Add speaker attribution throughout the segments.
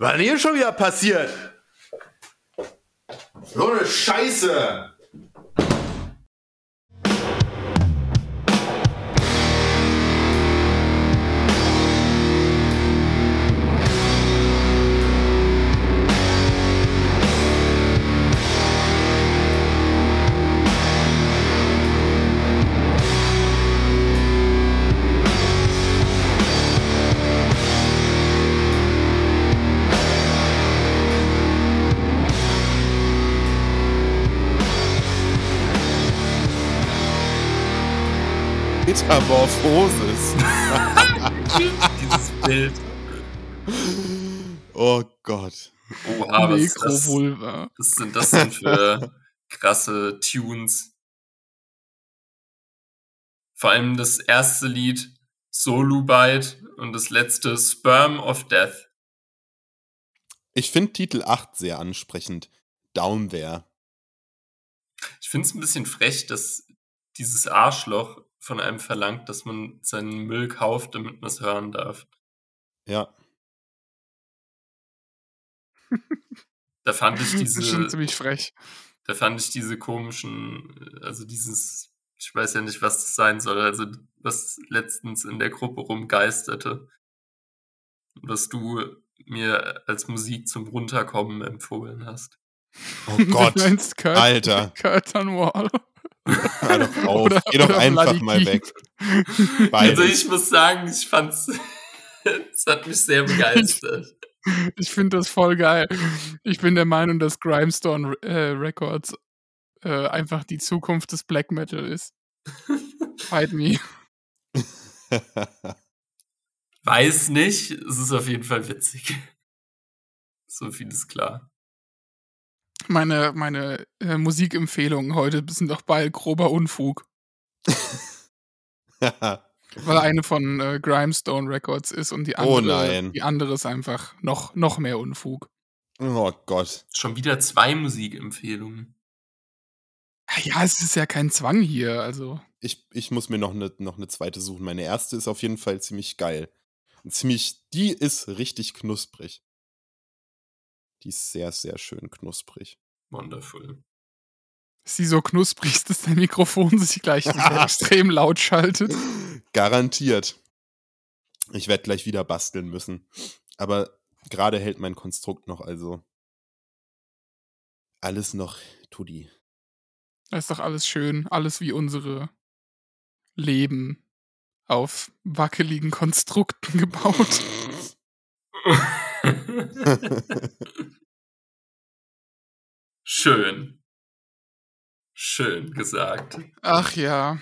Speaker 1: Was denn hier schon wieder passiert? So eine Scheiße!
Speaker 2: Metamorphosis.
Speaker 3: Dieses Bild.
Speaker 2: Oh Gott.
Speaker 3: Oha, was, ist das, was sind das denn für krasse Tunes? Vor allem das erste Lied Solubite und das letzte Sperm of Death.
Speaker 2: Ich finde Titel 8 sehr ansprechend. Down there.
Speaker 3: Ich finde es ein bisschen frech, dass dieses Arschloch von einem verlangt, dass man seinen Müll kauft, damit man es hören darf.
Speaker 2: Ja.
Speaker 3: Da fand ich
Speaker 4: Das ist schon
Speaker 3: diese,
Speaker 4: ziemlich frech.
Speaker 3: da fand ich diese komischen, also dieses, ich weiß ja nicht, was das sein soll, also was letztens in der Gruppe rumgeisterte, was du mir als Musik zum Runterkommen empfohlen hast.
Speaker 2: Oh Gott. Alter.
Speaker 4: Kurt Wall.
Speaker 2: Hör doch auf.
Speaker 4: Oder-
Speaker 2: Geh doch einfach
Speaker 4: Bloody
Speaker 2: mal weg.
Speaker 3: Also
Speaker 2: Beides.
Speaker 3: ich muss sagen, ich fand's, es hat mich sehr begeistert.
Speaker 4: Ich finde das voll geil. Ich bin der Meinung, dass Grimestone äh, Records äh, einfach die Zukunft des Black Metal ist. Fight me.
Speaker 3: Weiß nicht, es ist auf jeden Fall witzig. So viel ist klar.
Speaker 4: Meine, meine äh, Musikempfehlungen heute sind doch bald grober Unfug, weil eine von äh, Grimestone Records ist und die andere,
Speaker 2: Oh nein.
Speaker 4: die andere ist einfach noch, noch mehr Unfug.
Speaker 2: oh Gott.
Speaker 3: Schon wieder zwei Musikempfehlungen.
Speaker 4: Ja, es ist ja kein Zwang hier, also.
Speaker 2: Ich, ich muss mir noch eine noch ne zweite suchen. Meine erste ist auf jeden Fall ziemlich geil. Und ziemlich, die ist richtig knusprig. Die ist sehr, sehr schön knusprig.
Speaker 3: Wonderful.
Speaker 4: Ist sie so knusprig, dass dein Mikrofon sich gleich extrem laut schaltet?
Speaker 2: Garantiert. Ich werde gleich wieder basteln müssen. Aber gerade hält mein Konstrukt noch, also. Alles noch Tudi.
Speaker 4: Da ist doch alles schön, alles wie unsere Leben auf wackeligen Konstrukten gebaut.
Speaker 3: Schön. Schön gesagt.
Speaker 4: Ach ja,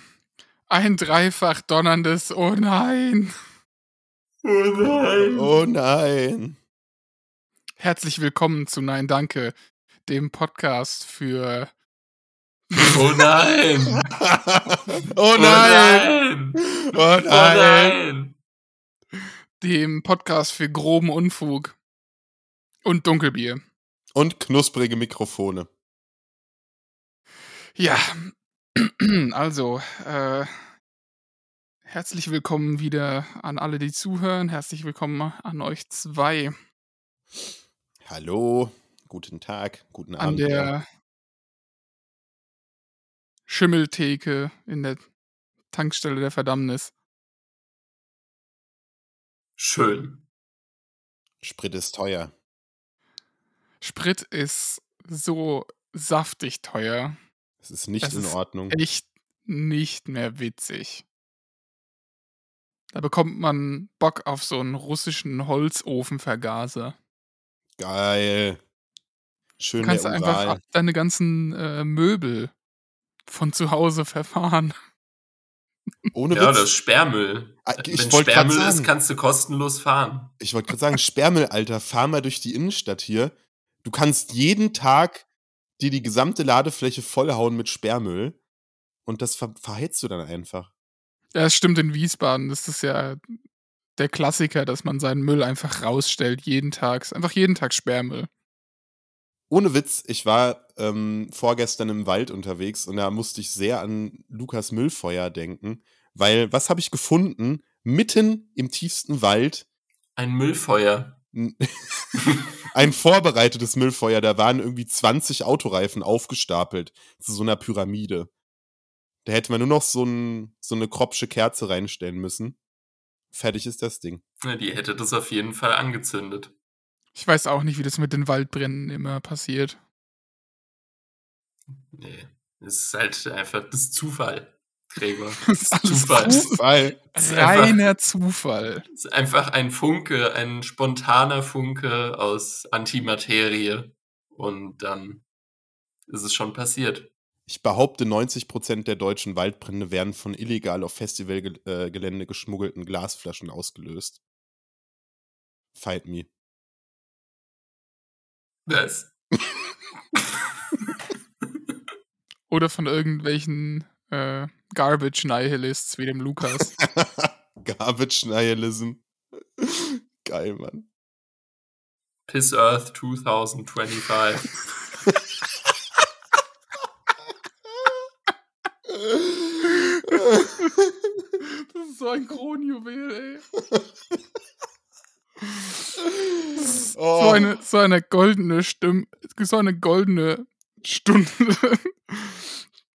Speaker 4: ein dreifach donnerndes Oh nein.
Speaker 3: Oh nein.
Speaker 2: oh nein.
Speaker 4: Herzlich willkommen zu Nein Danke, dem Podcast für
Speaker 3: Oh nein.
Speaker 2: oh nein.
Speaker 3: Oh
Speaker 2: Oh
Speaker 3: nein.
Speaker 2: nein.
Speaker 4: Dem Podcast für groben Unfug und Dunkelbier.
Speaker 2: Und knusprige Mikrofone.
Speaker 4: Ja, also, äh, herzlich willkommen wieder an alle, die zuhören. Herzlich willkommen an euch zwei
Speaker 2: Hallo, guten Tag, guten
Speaker 4: an
Speaker 2: Abend.
Speaker 4: der Schimmeltheke in der Tankstelle der Verdammnis.
Speaker 3: Schön.
Speaker 2: Sprit ist teuer.
Speaker 4: Sprit ist so saftig teuer.
Speaker 2: Es ist nicht
Speaker 4: Das
Speaker 2: in
Speaker 4: ist
Speaker 2: Ordnung.
Speaker 4: Echt nicht mehr witzig. Da bekommt man Bock auf so einen russischen Holzofenvergaser.
Speaker 2: Geil. Schön
Speaker 4: Du kannst einfach deine ganzen äh, Möbel von zu Hause verfahren.
Speaker 2: Ohne
Speaker 3: Ja,
Speaker 2: Witz.
Speaker 3: das Sperrmüll.
Speaker 2: Ah,
Speaker 3: Wenn
Speaker 2: ich gerade
Speaker 3: Sperrmüll ist,
Speaker 2: sagen,
Speaker 3: kannst du kostenlos fahren.
Speaker 2: ich wollte gerade sagen, Sperrmüll, Alter, fahr mal durch die Innenstadt hier. Du kannst jeden Tag dir die gesamte Ladefläche vollhauen mit Sperrmüll und das ver verheizt du dann einfach.
Speaker 4: Ja, es stimmt in Wiesbaden. Das ist ja der Klassiker, dass man seinen Müll einfach rausstellt, jeden Tag. Ist Einfach jeden Tag Sperrmüll.
Speaker 2: Ohne Witz, ich war ähm, vorgestern im Wald unterwegs und da musste ich sehr an Lukas Müllfeuer denken, weil was habe ich gefunden? Mitten im tiefsten Wald
Speaker 3: Ein Müllfeuer.
Speaker 2: ein vorbereitetes Müllfeuer. Da waren irgendwie 20 Autoreifen aufgestapelt zu so einer Pyramide. Da hätte man nur noch so, ein, so eine kropsche Kerze reinstellen müssen. Fertig ist das Ding.
Speaker 3: Ja, die hätte das auf jeden Fall angezündet.
Speaker 4: Ich weiß auch nicht, wie das mit den Waldbränden immer passiert.
Speaker 3: Nee, es ist halt einfach das ist Zufall, Gregor.
Speaker 4: Das ist
Speaker 3: Zufall.
Speaker 4: Zufall. Reiner Zufall.
Speaker 3: Es ist einfach ein Funke, ein spontaner Funke aus Antimaterie. Und dann ist es schon passiert.
Speaker 2: ich behaupte, 90% der deutschen Waldbrände werden von illegal auf Festivalgelände geschmuggelten Glasflaschen ausgelöst. Fight me.
Speaker 3: Was?
Speaker 4: Oder von irgendwelchen äh, Garbage-Nihilists wie dem Lukas.
Speaker 2: Garbage Nihilism. Geil, Mann.
Speaker 3: Piss Earth 2025.
Speaker 4: Das ist so ein Kronjuwel, ey.
Speaker 2: oh,
Speaker 4: So eine, so eine goldene Stimme, so eine goldene Stunde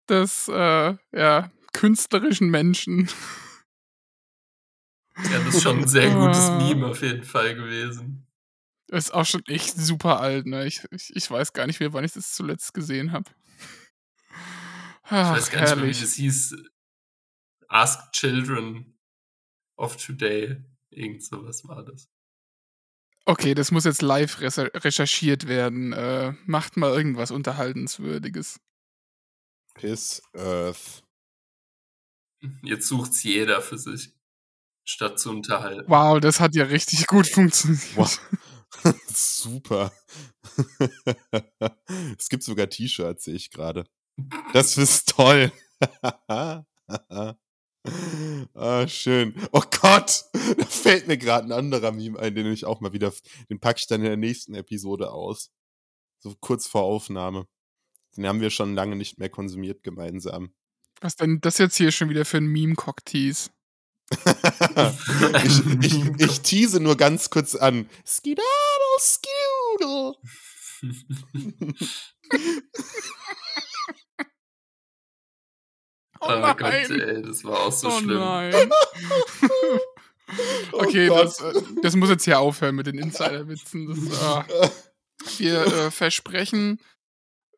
Speaker 4: des äh, ja, künstlerischen Menschen.
Speaker 3: Ja, das ist schon ein sehr gutes
Speaker 4: Ah.
Speaker 3: Meme auf jeden Fall gewesen.
Speaker 4: Ist auch schon echt super alt, ne? Ich, ich, ich weiß gar nicht mehr, wann ich das zuletzt gesehen habe.
Speaker 3: Ich weiß gar nicht mehr, wie das hieß. Ask Children of Today. Irgend sowas war das.
Speaker 4: Okay, das muss jetzt live recherchiert werden. Äh, macht mal irgendwas Unterhaltenswürdiges.
Speaker 2: Piss Earth.
Speaker 3: Jetzt sucht's jeder für sich. Statt zu unterhalten.
Speaker 4: Wow, das hat ja richtig gut funktioniert.
Speaker 2: Wow. Super. es gibt sogar T-Shirts, sehe ich gerade. Das ist toll. ah, schön. Oh Gott, da fällt mir gerade ein anderer Meme ein, den ich auch mal wieder, den packe ich dann in der nächsten Episode aus. So kurz vor Aufnahme. Den haben wir schon lange nicht mehr konsumiert gemeinsam.
Speaker 4: Was denn das jetzt hier schon wieder für ein Meme-Cocktease?
Speaker 2: ich, ich, ich tease nur ganz kurz an. Skidado, Skidoodle.
Speaker 4: Oh,
Speaker 3: Oh,
Speaker 4: nein.
Speaker 3: Gott, ey, das war auch so
Speaker 4: oh
Speaker 3: schlimm.
Speaker 4: nein.
Speaker 2: Oh
Speaker 4: Okay,
Speaker 2: Gott.
Speaker 4: das, äh, das muss jetzt hier aufhören mit den Insiderwitzen. Ah. Wir äh, versprechen,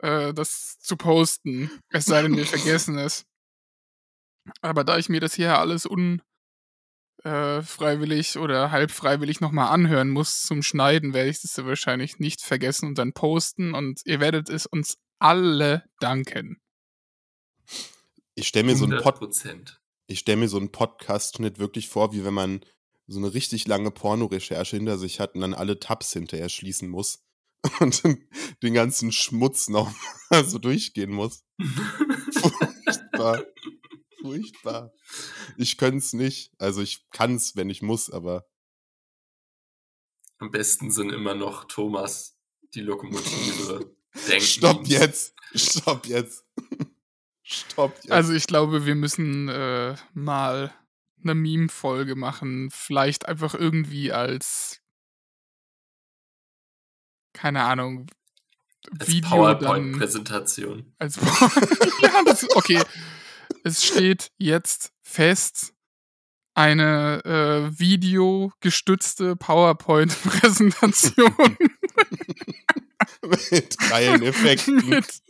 Speaker 4: äh, das zu posten. Es sei denn, wir vergessen es. Aber da ich mir das hier alles unfreiwillig äh, freiwillig oder halb freiwillig nochmal anhören muss zum Schneiden, werde ich das wahrscheinlich nicht vergessen und dann posten. Und ihr werdet es uns alle danken.
Speaker 2: Ich stelle mir so einen
Speaker 3: 100
Speaker 2: Pod
Speaker 3: Prozent.
Speaker 2: ich stelle mir so einen Podcast-Schnitt wirklich vor, wie wenn man so eine richtig lange Pornorecherche hinter sich hat und dann alle Tabs hinterher schließen muss und den ganzen Schmutz noch mal so durchgehen muss. Furchtbar. Furchtbar. Ich könnte es nicht. Also ich kann es, wenn ich muss, aber
Speaker 3: Am besten sind immer noch Thomas, die Lokomotive. Denken.
Speaker 2: stopp jetzt. Stopp jetzt. Stopp jetzt.
Speaker 4: Also ich glaube, wir müssen äh, mal eine Meme-Folge machen. Vielleicht einfach irgendwie als keine Ahnung.
Speaker 3: Als
Speaker 4: Video
Speaker 3: PowerPoint-Präsentation.
Speaker 4: als ja, das, okay. Es steht jetzt fest eine äh, videogestützte PowerPoint-Präsentation
Speaker 2: Mit geilen Effekten.
Speaker 4: mit,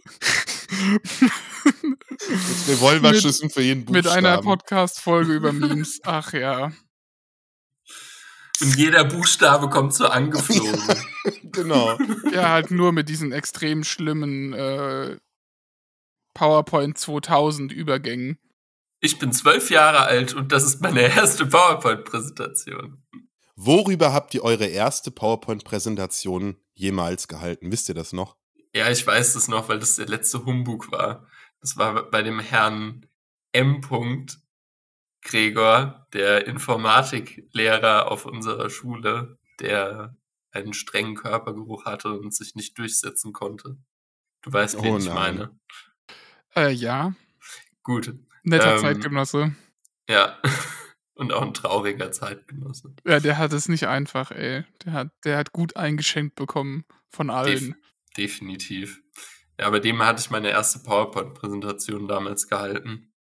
Speaker 2: Mit Revolverschüssen für jeden Buchstaben.
Speaker 4: mit einer Podcast-Folge über Memes. Ach ja.
Speaker 3: Und jeder Buchstabe kommt so angeflogen.
Speaker 2: Genau.
Speaker 4: Ja, halt nur mit diesen extrem schlimmen äh, PowerPoint 2000 Übergängen.
Speaker 3: Ich bin zwölf Jahre alt und das ist meine erste PowerPoint-Präsentation.
Speaker 2: Worüber habt ihr eure erste PowerPoint-Präsentation jemals gehalten? Wisst ihr das noch?
Speaker 3: Ja, ich weiß das noch, weil das der letzte Humbug war. Das war bei dem Herrn M. Gregor, der Informatiklehrer auf unserer Schule, der einen strengen Körpergeruch hatte und sich nicht durchsetzen konnte. Du weißt, wen
Speaker 2: Oh
Speaker 3: ich meine.
Speaker 4: Äh, ja.
Speaker 3: Gut,
Speaker 4: Netter
Speaker 3: Ähm,
Speaker 4: Zeitgenosse.
Speaker 3: ja. Und auch ein trauriger Zeitgenosse.
Speaker 4: Ja, der hat es nicht einfach, ey. Der hat, der hat gut eingeschenkt bekommen von allen.
Speaker 3: Def definitiv. Ja, bei dem hatte ich meine erste PowerPoint-Präsentation damals gehalten.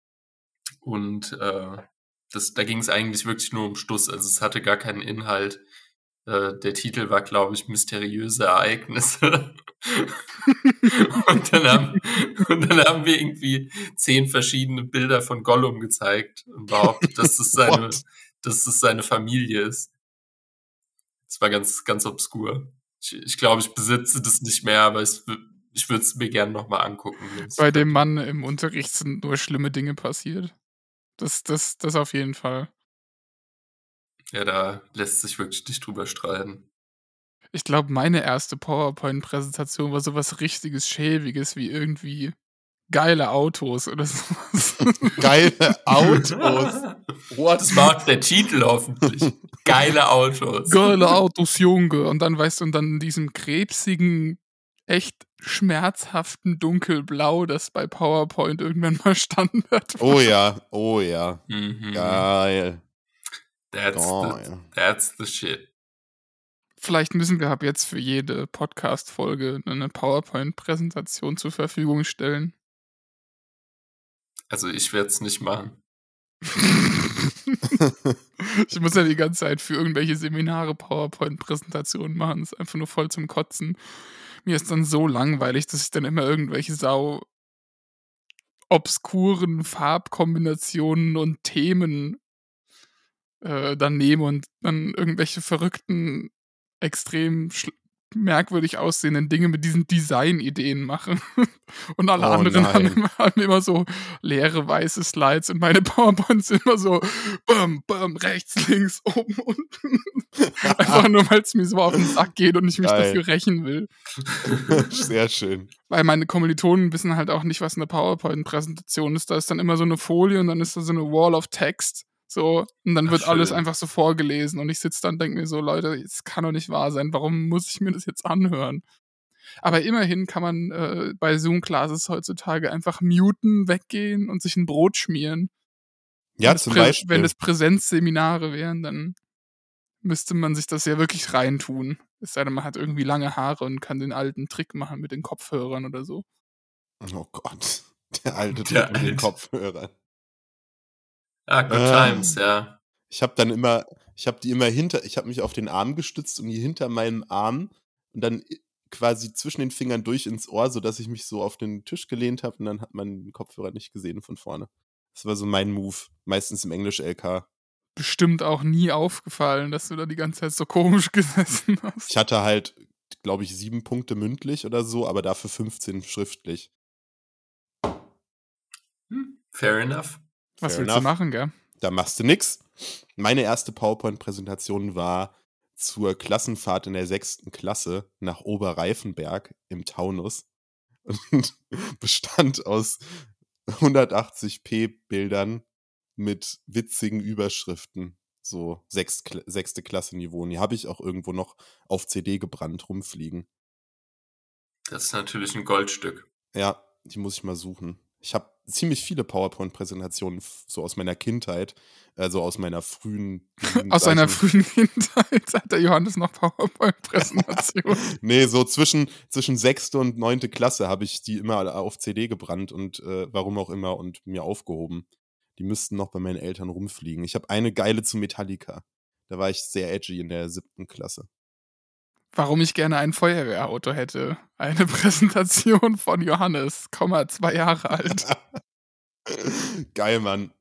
Speaker 3: Und äh, das, da ging es eigentlich wirklich nur um Stuss. Also es hatte gar keinen Inhalt. Äh, der Titel war, glaube ich, Mysteriöse Ereignisse. und, dann haben, und dann haben wir irgendwie zehn verschiedene Bilder von Gollum gezeigt und behauptet, dass das seine, dass das seine Familie ist. Das war ganz, ganz obskur. Ich, ich glaube, ich besitze das nicht mehr, aber es, ich würde es mir gerne nochmal angucken.
Speaker 4: Bei dem Mann im Unterricht sind nur schlimme Dinge passiert. Das, das, das auf jeden Fall.
Speaker 3: Ja, da lässt sich wirklich nicht drüber streiten.
Speaker 4: Ich glaube, meine erste PowerPoint-Präsentation war sowas richtiges Schäbiges wie irgendwie geile Autos oder sowas.
Speaker 2: Geile Autos.
Speaker 3: What? Das war auch der Titel hoffentlich. Geile Autos.
Speaker 4: Geile Autos, Junge. Und dann, weißt du, und dann in diesem krebsigen, echt schmerzhaften Dunkelblau, das bei PowerPoint irgendwann mal Standard
Speaker 2: war. Oh ja, oh ja.
Speaker 3: Mhm.
Speaker 2: Geil.
Speaker 3: That's,
Speaker 2: Geil.
Speaker 3: the, that's the shit.
Speaker 4: Vielleicht müssen wir ab jetzt für jede Podcast-Folge eine PowerPoint-Präsentation zur Verfügung stellen.
Speaker 3: Also ich werde es nicht machen.
Speaker 4: ich muss ja die ganze Zeit für irgendwelche Seminare PowerPoint-Präsentationen machen. Das ist einfach nur voll zum Kotzen. Mir ist dann so langweilig, dass ich dann immer irgendwelche sau obskuren Farbkombinationen und Themen äh, dann nehme und dann irgendwelche verrückten, extrem merkwürdig aussehenden Dinge mit diesen Design-Ideen mache. und alle
Speaker 2: Oh
Speaker 4: anderen haben haben immer so leere weiße Slides und meine PowerPoints sind immer so bam, bam, rechts, links, oben, unten. Einfach nur, weil es mir so auf den Sack geht und ich mich
Speaker 2: Geil.
Speaker 4: dafür rächen will.
Speaker 2: Sehr schön.
Speaker 4: Weil meine Kommilitonen wissen halt auch nicht, was eine PowerPoint-Präsentation ist. Da ist dann immer so eine Folie und dann ist da so eine Wall of Text. So, und dann
Speaker 3: Ach,
Speaker 4: wird alles
Speaker 3: schön.
Speaker 4: einfach so vorgelesen und ich sitze dann und denke mir so, Leute, es kann doch nicht wahr sein, warum muss ich mir das jetzt anhören? Aber immerhin kann man äh, bei Zoom-Classes heutzutage einfach muten, weggehen und sich ein Brot schmieren.
Speaker 2: Ja,
Speaker 4: wenn es
Speaker 2: zum Beispiel.
Speaker 4: Wenn es Präsenzseminare wären, dann müsste man sich das ja wirklich reintun. Es sei denn, man hat irgendwie lange Haare und kann den alten Trick machen mit den Kopfhörern oder so.
Speaker 2: oh Gott. Der alte
Speaker 3: Der
Speaker 2: Trick mit den. Kopfhörern.
Speaker 3: Ah, good
Speaker 2: Ah.
Speaker 3: times, ja.
Speaker 2: Ich habe dann immer, ich habe die immer hinter, ich habe mich auf den Arm gestützt und die hinter meinem Arm und dann i- quasi zwischen den Fingern durch ins Ohr, sodass ich mich so auf den Tisch gelehnt habe und dann hat man den Kopfhörer nicht gesehen von vorne. Das war so mein Move, meistens im Englisch-LK.
Speaker 4: Bestimmt auch nie aufgefallen, dass du da die ganze Zeit so komisch gesessen hast.
Speaker 2: Ich hatte halt, glaube ich, sieben Punkte mündlich oder so, aber dafür 15 schriftlich.
Speaker 3: Hm, fair enough.
Speaker 4: Was
Speaker 2: Fair
Speaker 4: willst
Speaker 2: enough.
Speaker 4: du machen, gell?
Speaker 2: Da machst du nix. Meine erste PowerPoint-Präsentation war zur Klassenfahrt in der sechsten Klasse nach Oberreifenberg im Taunus und bestand aus 180p Bildern mit witzigen Überschriften. So sechst, sechste Klasse Niveau. Und die habe ich auch irgendwo noch auf CD gebrannt rumfliegen.
Speaker 3: Das ist natürlich ein Goldstück.
Speaker 2: Ja, die muss ich mal suchen. Ich habe ziemlich viele PowerPoint-Präsentationen so aus meiner Kindheit, also aus meiner frühen. Jugend,
Speaker 4: Aus seiner frühen Kindheit hat der Johannes noch PowerPoint-Präsentation.
Speaker 2: Nee, so zwischen, zwischen sechste und neunte Klasse habe ich die immer auf CD gebrannt und äh, warum auch immer und mir aufgehoben. Die müssten noch bei meinen Eltern rumfliegen. Ich habe eine geile zu Metallica. Da war ich sehr edgy in der siebten Klasse.
Speaker 4: Warum ich gerne ein Feuerwehrauto hätte. Eine Präsentation von Johannes, Komma, zwei Jahre alt.
Speaker 2: Geil, Mann.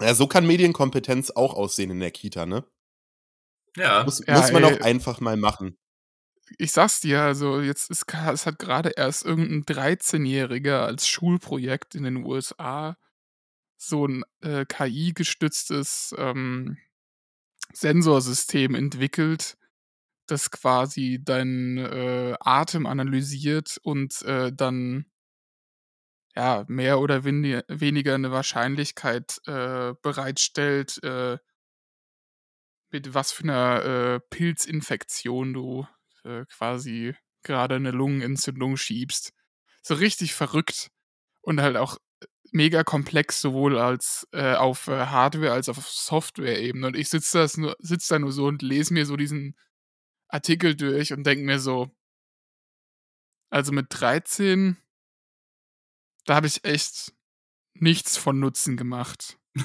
Speaker 2: Ja, so kann Medienkompetenz auch aussehen in der Kita, ne?
Speaker 3: Ja,
Speaker 2: Muss,
Speaker 4: Ja,
Speaker 2: muss man
Speaker 4: ey.
Speaker 2: auch einfach mal machen.
Speaker 4: Ich sag's dir, also jetzt ist, es hat gerade erst irgendein 13-Jähriger als Schulprojekt in den USA so ein äh, KI-gestütztes ähm, Sensorsystem entwickelt, das quasi deinen äh, Atem analysiert und äh, dann ja mehr oder wenig, weniger eine Wahrscheinlichkeit äh, bereitstellt, äh, mit was für einer äh, Pilzinfektion du äh, quasi gerade eine Lungenentzündung schiebst. So richtig verrückt. Und halt auch mega komplex, sowohl als äh, auf Hardware als auch auf Software-Ebene. Und ich sitze sitz da nur so und lese mir so diesen Artikel durch und denke mir so, also mit 13, da habe ich echt nichts von Nutzen gemacht.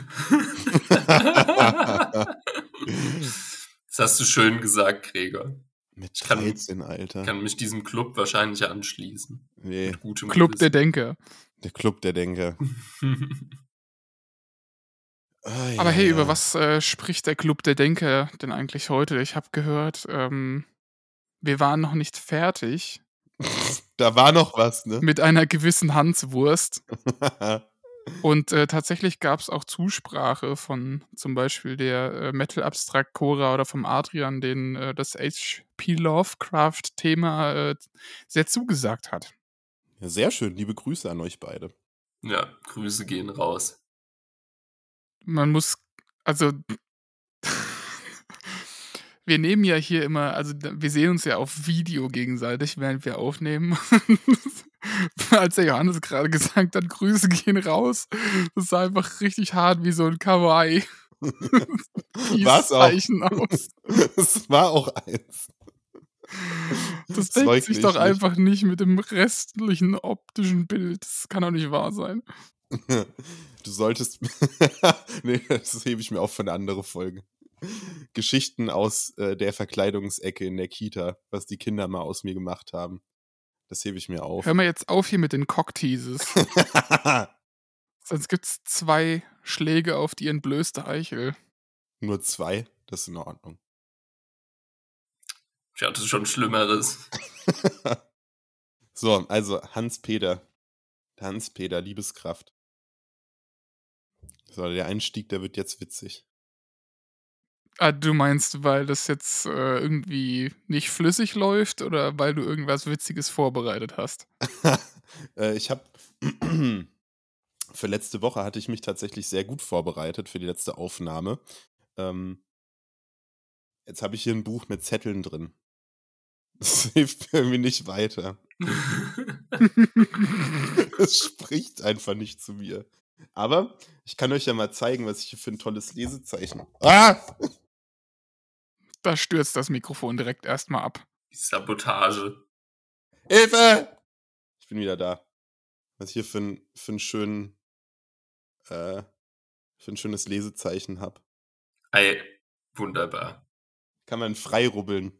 Speaker 3: das hast du schön gesagt, Gregor.
Speaker 2: Mit
Speaker 3: kann-
Speaker 2: 13, Alter.
Speaker 3: Ich kann mich diesem Club wahrscheinlich anschließen.
Speaker 2: nee,
Speaker 3: Mit gutem
Speaker 4: Club der
Speaker 3: Gewissen.
Speaker 4: Denker.
Speaker 2: der Club der Denker. Ai,
Speaker 4: Aber hey,
Speaker 2: ai,
Speaker 4: über was äh, spricht der Club der Denker denn eigentlich heute? Ich habe gehört, ähm, wir waren noch nicht fertig
Speaker 2: Da war noch was, ne?
Speaker 4: mit einer gewissen Hanswurst. Und äh, tatsächlich gab es auch Zusprache von zum Beispiel der äh, Metal Abstract Cora oder vom Adrian, den äh, das HP Lovecraft-Thema äh, sehr zugesagt hat.
Speaker 2: ja, sehr schön. Liebe Grüße an euch beide.
Speaker 3: ja, Grüße gehen raus.
Speaker 4: Man muss, also, wir nehmen ja hier immer, also wir sehen uns ja auf Video gegenseitig, während wir aufnehmen. Als der Johannes gerade gesagt hat, Grüße gehen raus, das sah einfach richtig hart wie so ein Kawaii.
Speaker 2: War's auch.
Speaker 4: Aus.
Speaker 2: Es war auch eins.
Speaker 4: Das
Speaker 2: Zeug
Speaker 4: deckt sich doch
Speaker 2: nicht.
Speaker 4: einfach nicht mit dem restlichen optischen Bild. Das kann doch nicht wahr sein.
Speaker 2: Du solltest. nee, das hebe ich mir auf für eine andere Folge. Geschichten aus äh, der Verkleidungsecke in der Kita, was die Kinder mal aus mir gemacht haben. Das hebe ich mir auf.
Speaker 4: Hör mal jetzt auf hier mit den Cockteases. Sonst gibt's zwei Schläge auf die entblößte Eichel.
Speaker 2: Nur zwei, das ist in Ordnung.
Speaker 3: Ich hatte schon Schlimmeres.
Speaker 2: so, also Hans-Peter. Hans-Peter, Liebeskraft. So, der Einstieg, der wird jetzt witzig.
Speaker 4: Ah, du meinst, weil das jetzt äh, irgendwie nicht flüssig läuft oder weil du irgendwas Witziges vorbereitet hast?
Speaker 2: äh, ich habe für letzte Woche hatte ich mich tatsächlich sehr gut vorbereitet für die letzte Aufnahme. Ähm, jetzt habe ich hier ein Buch mit Zetteln drin. Das hilft mir irgendwie nicht weiter. Es spricht einfach nicht zu mir. Aber ich kann euch ja mal zeigen, was ich hier für ein tolles Lesezeichen. Ah!
Speaker 4: da stürzt das Mikrofon direkt erstmal ab.
Speaker 3: Die Sabotage.
Speaker 2: Hilfe! Ich bin wieder da. Was ich hier für ein, für einen schönen, äh, für ein schönes Lesezeichen habe.
Speaker 3: Ei, wunderbar.
Speaker 2: Kann man frei rubbeln.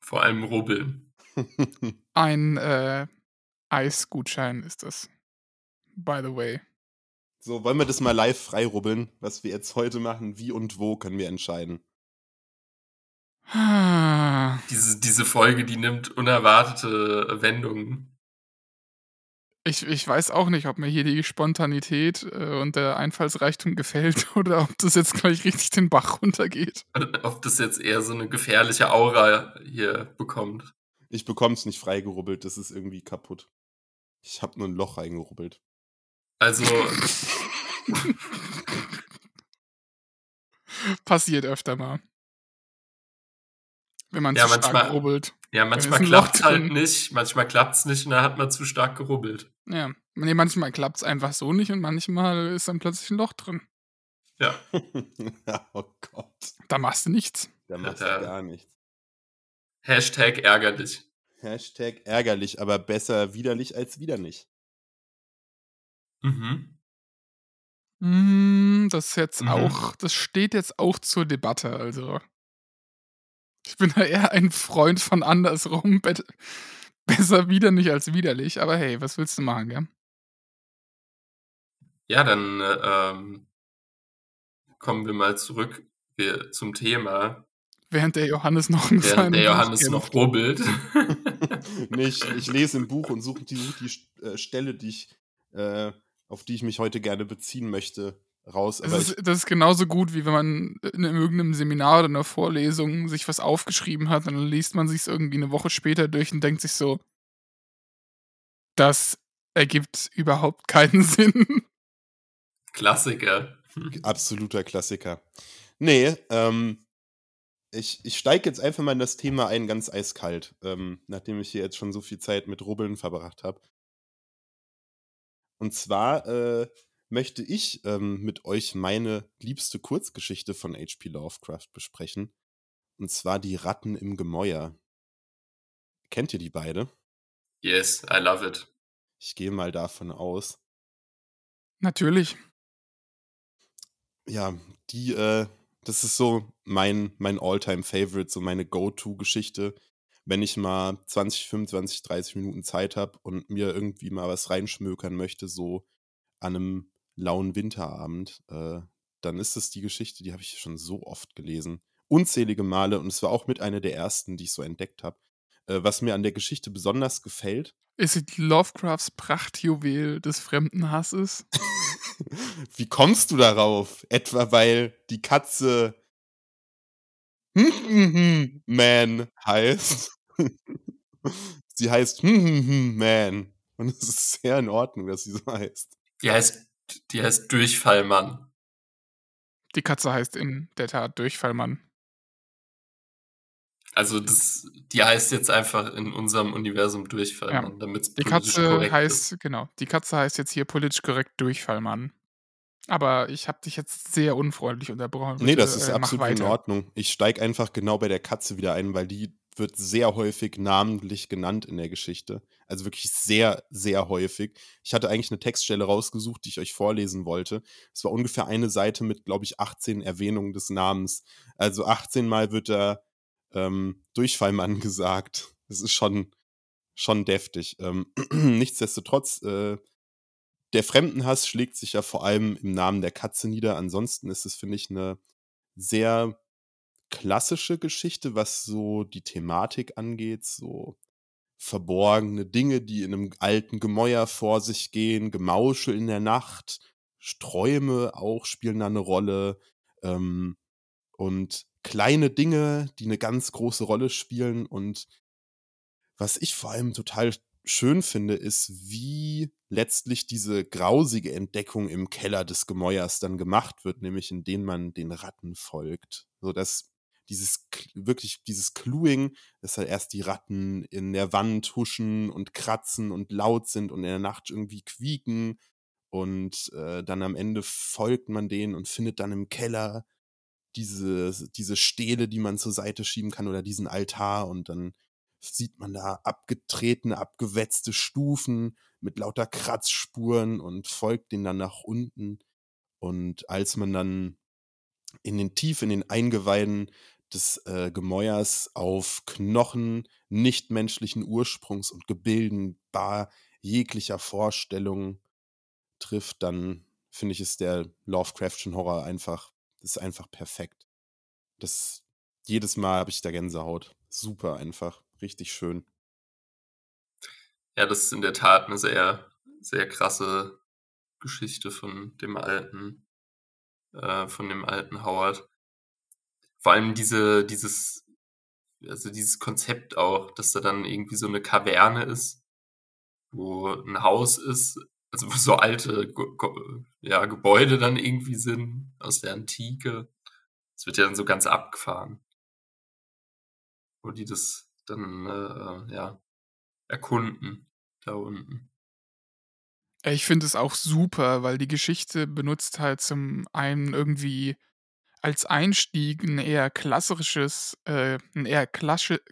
Speaker 3: Vor allem rubbeln.
Speaker 4: Ein äh, Eisgutschein ist das. By the way.
Speaker 2: so, wollen wir das mal live frei rubbeln? Was wir jetzt heute machen, wie und wo können wir entscheiden.
Speaker 3: Diese, diese Folge, die nimmt unerwartete Wendungen.
Speaker 4: Ich, ich weiß auch nicht, ob mir hier die Spontanität äh, und der Einfallsreichtum gefällt oder ob das jetzt gleich richtig den Bach runtergeht.
Speaker 3: Ob das jetzt eher so eine gefährliche Aura hier bekommt.
Speaker 2: Ich bekomm's nicht frei gerubbelt, das ist irgendwie kaputt. Ich habe nur ein Loch reingerubbelt.
Speaker 3: Also,
Speaker 4: Passiert öfter mal. Wenn man
Speaker 3: Ja,
Speaker 4: zu stark
Speaker 3: manchmal-
Speaker 4: rubbelt.
Speaker 3: ja, manchmal
Speaker 4: Loch
Speaker 3: klappt's halt
Speaker 4: drin.
Speaker 3: nicht, manchmal klappt's nicht und dann hat man zu stark gerubbelt.
Speaker 4: Ja. Nee, manchmal klappt es einfach so nicht und manchmal ist dann plötzlich ein Loch drin.
Speaker 3: Ja,
Speaker 2: oh Gott.
Speaker 4: Da machst du nichts.
Speaker 2: Da machst du
Speaker 3: Ja.
Speaker 2: gar nichts.
Speaker 3: Hashtag ärgerlich.
Speaker 2: Hashtag ärgerlich, aber besser widerlich als wieder nicht.
Speaker 3: Mhm.
Speaker 4: Mm, das ist jetzt
Speaker 3: Mhm.
Speaker 4: auch, das steht jetzt auch zur Debatte, also. Ich bin da eher ein Freund von andersrum. Besser widerlich als widerlich, aber hey, was willst du machen, gell?
Speaker 3: Ja, dann äh, ähm, kommen wir mal zurück wir, zum Thema,
Speaker 4: Während der Johannes noch seinem
Speaker 3: während der Johannes
Speaker 4: kämpft.
Speaker 3: noch rubbelt.
Speaker 2: Nee, ich, ich lese im Buch und suche die, die äh, Stelle, die ich, äh, auf die ich mich heute gerne beziehen möchte, raus.
Speaker 4: Das ist, das ist genauso gut, wie wenn man in irgendeinem Seminar oder einer Vorlesung sich was aufgeschrieben hat und dann liest man sich irgendwie eine Woche später durch und denkt sich so, das ergibt überhaupt keinen Sinn.
Speaker 3: Klassiker.
Speaker 2: absoluter Klassiker. Nee, ähm, ich, ich steige jetzt einfach mal in das Thema ein, ganz eiskalt, ähm, nachdem ich hier jetzt schon so viel Zeit mit Rubbeln verbracht habe. Und zwar äh, möchte ich ähm, mit euch meine liebste Kurzgeschichte von H.P. Lovecraft besprechen. Und zwar die Ratten im Gemäuer. Kennt ihr die beide?
Speaker 3: Yes, I love it.
Speaker 2: Ich gehe mal davon aus.
Speaker 4: Natürlich.
Speaker 2: Ja, die, äh, das ist so mein, mein All-Time-Favorite, so meine Go-To-Geschichte. Wenn ich mal 20, 25, 30 Minuten Zeit habe und mir irgendwie mal was reinschmökern möchte, so an einem lauen Winterabend, äh, dann ist es die Geschichte, die habe ich schon so oft gelesen. Unzählige Male und es war auch mit einer der ersten, die ich so entdeckt habe. Äh, was mir an der Geschichte besonders gefällt.
Speaker 4: Ist es Lovecrafts Prachtjuwel des fremden Hasses?
Speaker 2: Wie kommst du darauf? Etwa weil die Katze Man heißt. sie heißt Man. Und es ist sehr in Ordnung, dass sie so heißt.
Speaker 3: Die heißt, die heißt Durchfallmann.
Speaker 4: Die Katze heißt in der Tat Durchfallmann.
Speaker 3: Also das, die heißt jetzt einfach in unserem Universum Durchfallmann,
Speaker 4: Ja.
Speaker 3: damit es
Speaker 4: Die
Speaker 3: politisch
Speaker 4: Katze
Speaker 3: korrekt
Speaker 4: heißt,
Speaker 3: ist.
Speaker 4: genau, die Katze heißt jetzt hier politisch korrekt Durchfallmann. Aber ich habe dich jetzt sehr unfreundlich unterbrochen.
Speaker 2: Nee, das ist
Speaker 4: äh,
Speaker 2: absolut in
Speaker 4: weiter.
Speaker 2: Ordnung. Ich steige einfach genau bei der Katze wieder ein, weil die wird sehr häufig namentlich genannt in der Geschichte. Also wirklich sehr, sehr häufig. Ich hatte eigentlich eine Textstelle rausgesucht, die ich euch vorlesen wollte. Es war ungefähr eine Seite mit, glaube ich, 18 Erwähnungen des Namens. Also 18 Mal wird da ähm, Durchfallmann gesagt. Das ist schon, schon deftig. Ähm, nichtsdestotrotz, äh, der Fremdenhass schlägt sich ja vor allem im Namen der Katze nieder. Ansonsten ist es, finde ich, eine sehr klassische Geschichte, was so die Thematik angeht. So verborgene Dinge, die in einem alten Gemäuer vor sich gehen, Gemauschel in der Nacht, Träume auch spielen da eine Rolle. Ähm, und kleine Dinge, die eine ganz große Rolle spielen. Und was ich vor allem total schön finde, ist, wie letztlich diese grausige Entdeckung im Keller des Gemäuers dann gemacht wird, nämlich indem man den Ratten folgt. So dass dieses wirklich dieses Cluing, dass halt erst die Ratten in der Wand huschen und kratzen und laut sind und in der Nacht irgendwie quieken und äh, dann am Ende folgt man denen und findet dann im Keller diese, diese Stele, die man zur Seite schieben kann oder diesen Altar und dann sieht man da abgetretene, abgewetzte Stufen mit lauter Kratzspuren und folgt denen dann nach unten. Und als man dann in den tief in den Eingeweiden des äh, Gemäuers auf Knochen nichtmenschlichen Ursprungs und Gebilden bar jeglicher Vorstellung trifft, dann finde ich, ist der Lovecraftschen Horror einfach, ist einfach perfekt. Das jedes Mal habe ich da Gänsehaut. Super einfach, richtig schön.
Speaker 3: Ja, das ist in der Tat eine sehr, sehr krasse Geschichte von dem alten, äh, von dem alten Howard. Vor allem diese, dieses, also dieses Konzept auch, dass da dann irgendwie so eine Kaverne ist, wo ein Haus ist, also wo so alte ja, Gebäude dann irgendwie sind aus der Antike. Das wird ja dann so ganz abgefahren. Wo die das dann, äh, ja, erkunden da unten.
Speaker 4: Ich finde es auch super, weil die Geschichte benutzt halt zum einen irgendwie als Einstieg ein eher klassisches, äh, ein eher klasche.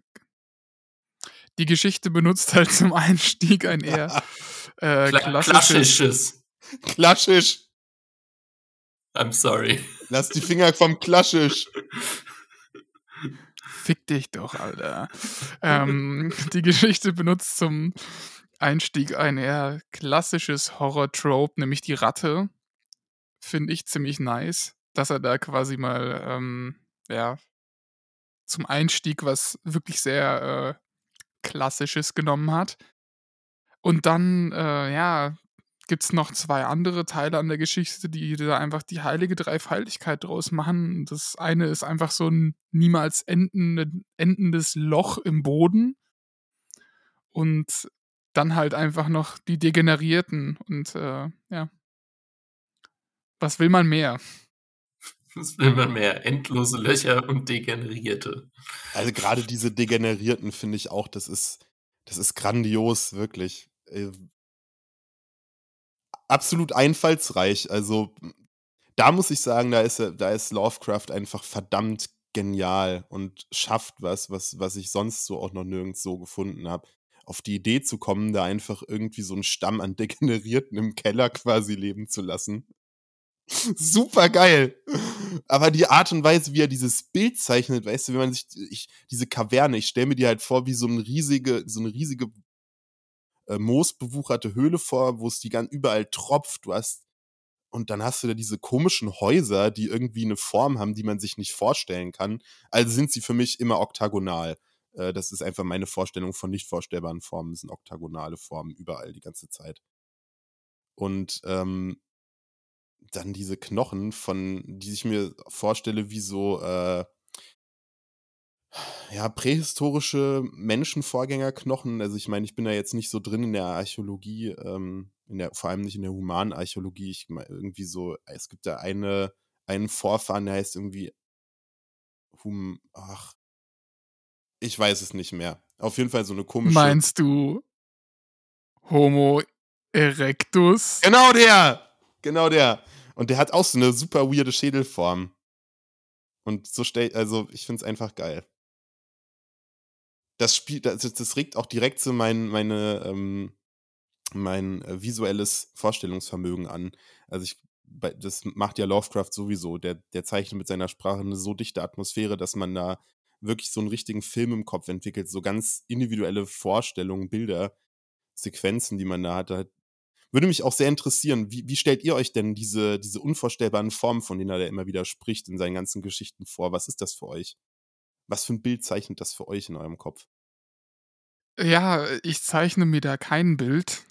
Speaker 4: Die Geschichte benutzt halt zum Einstieg ein eher äh,
Speaker 3: Kla
Speaker 4: klassisches.
Speaker 3: klassisches.
Speaker 2: Klaschisch!
Speaker 3: I'm sorry.
Speaker 2: Lass die Finger vom Klaschisch!
Speaker 4: Fick dich doch, Alter. ähm, die Geschichte benutzt zum Einstieg ein eher klassisches Horror-Trope, nämlich die Ratte. Finde ich ziemlich nice, dass er da quasi mal, ähm, ja, zum Einstieg was wirklich sehr äh, Klassisches genommen hat. Und dann, äh, ja, gibt es noch zwei andere Teile an der Geschichte, die da einfach die heilige Dreifaltigkeit draus machen. Das eine ist einfach so ein niemals endende, endendes Loch im Boden. Und dann halt einfach noch die Degenerierten. Und äh, ja. Was will man mehr?
Speaker 3: Was will man mehr? Endlose Löcher und Degenerierte.
Speaker 2: Also gerade diese Degenerierten finde ich auch, das ist, das ist grandios, wirklich. Absolut einfallsreich. Also da muss ich sagen, da ist, da ist Lovecraft einfach verdammt genial und schafft was, was, was ich sonst so auch noch nirgends so gefunden habe. Auf die Idee zu kommen, da einfach irgendwie so einen Stamm an Degenerierten im Keller quasi leben zu lassen. Super geil. Aber die Art und Weise, wie er dieses Bild zeichnet, weißt du, wenn man sich ich, diese Kaverne, ich stelle mir die halt vor wie so eine riesige, so eine riesige äh, moosbewucherte Höhle vor, wo es die ganz überall tropft. Du hast und dann hast du da diese komischen Häuser, die irgendwie eine Form haben, die man sich nicht vorstellen kann. Also sind sie für mich immer oktagonal. Äh, das ist einfach meine Vorstellung von nicht vorstellbaren Formen. Das sind oktagonale Formen überall die ganze Zeit. Und ähm, dann diese Knochen von, die ich mir vorstelle, wie so äh, ja, prähistorische Menschenvorgängerknochen. Also ich meine, ich bin da jetzt nicht so drin in der Archäologie, ähm, in der, vor allem nicht in der humanen Archäologie. Ich meine, irgendwie so, es gibt da eine, einen Vorfahren, der heißt irgendwie hum, ach, ich weiß es nicht mehr. Auf jeden Fall so eine komische.
Speaker 4: Meinst du Homo erectus?
Speaker 2: Genau der! Genau der. Und der hat auch so eine super weirde Schädelform. Und so stell, also ich finde es einfach geil. Das Spiel, das, das regt auch direkt so mein, meine, ähm, mein äh, visuelles Vorstellungsvermögen an. Also ich, das macht ja Lovecraft sowieso. Der, der zeichnet mit seiner Sprache eine so dichte Atmosphäre, dass man da wirklich so einen richtigen Film im Kopf entwickelt, so ganz individuelle Vorstellungen, Bilder, Sequenzen, die man da hat. Würde mich auch sehr interessieren, wie, wie stellt ihr euch denn diese, diese unvorstellbaren Formen, von denen er immer wieder spricht, in seinen ganzen Geschichten vor? Was ist das für euch? Was für ein Bild zeichnet das für euch in eurem Kopf?
Speaker 4: Ja, ich zeichne mir da kein Bild.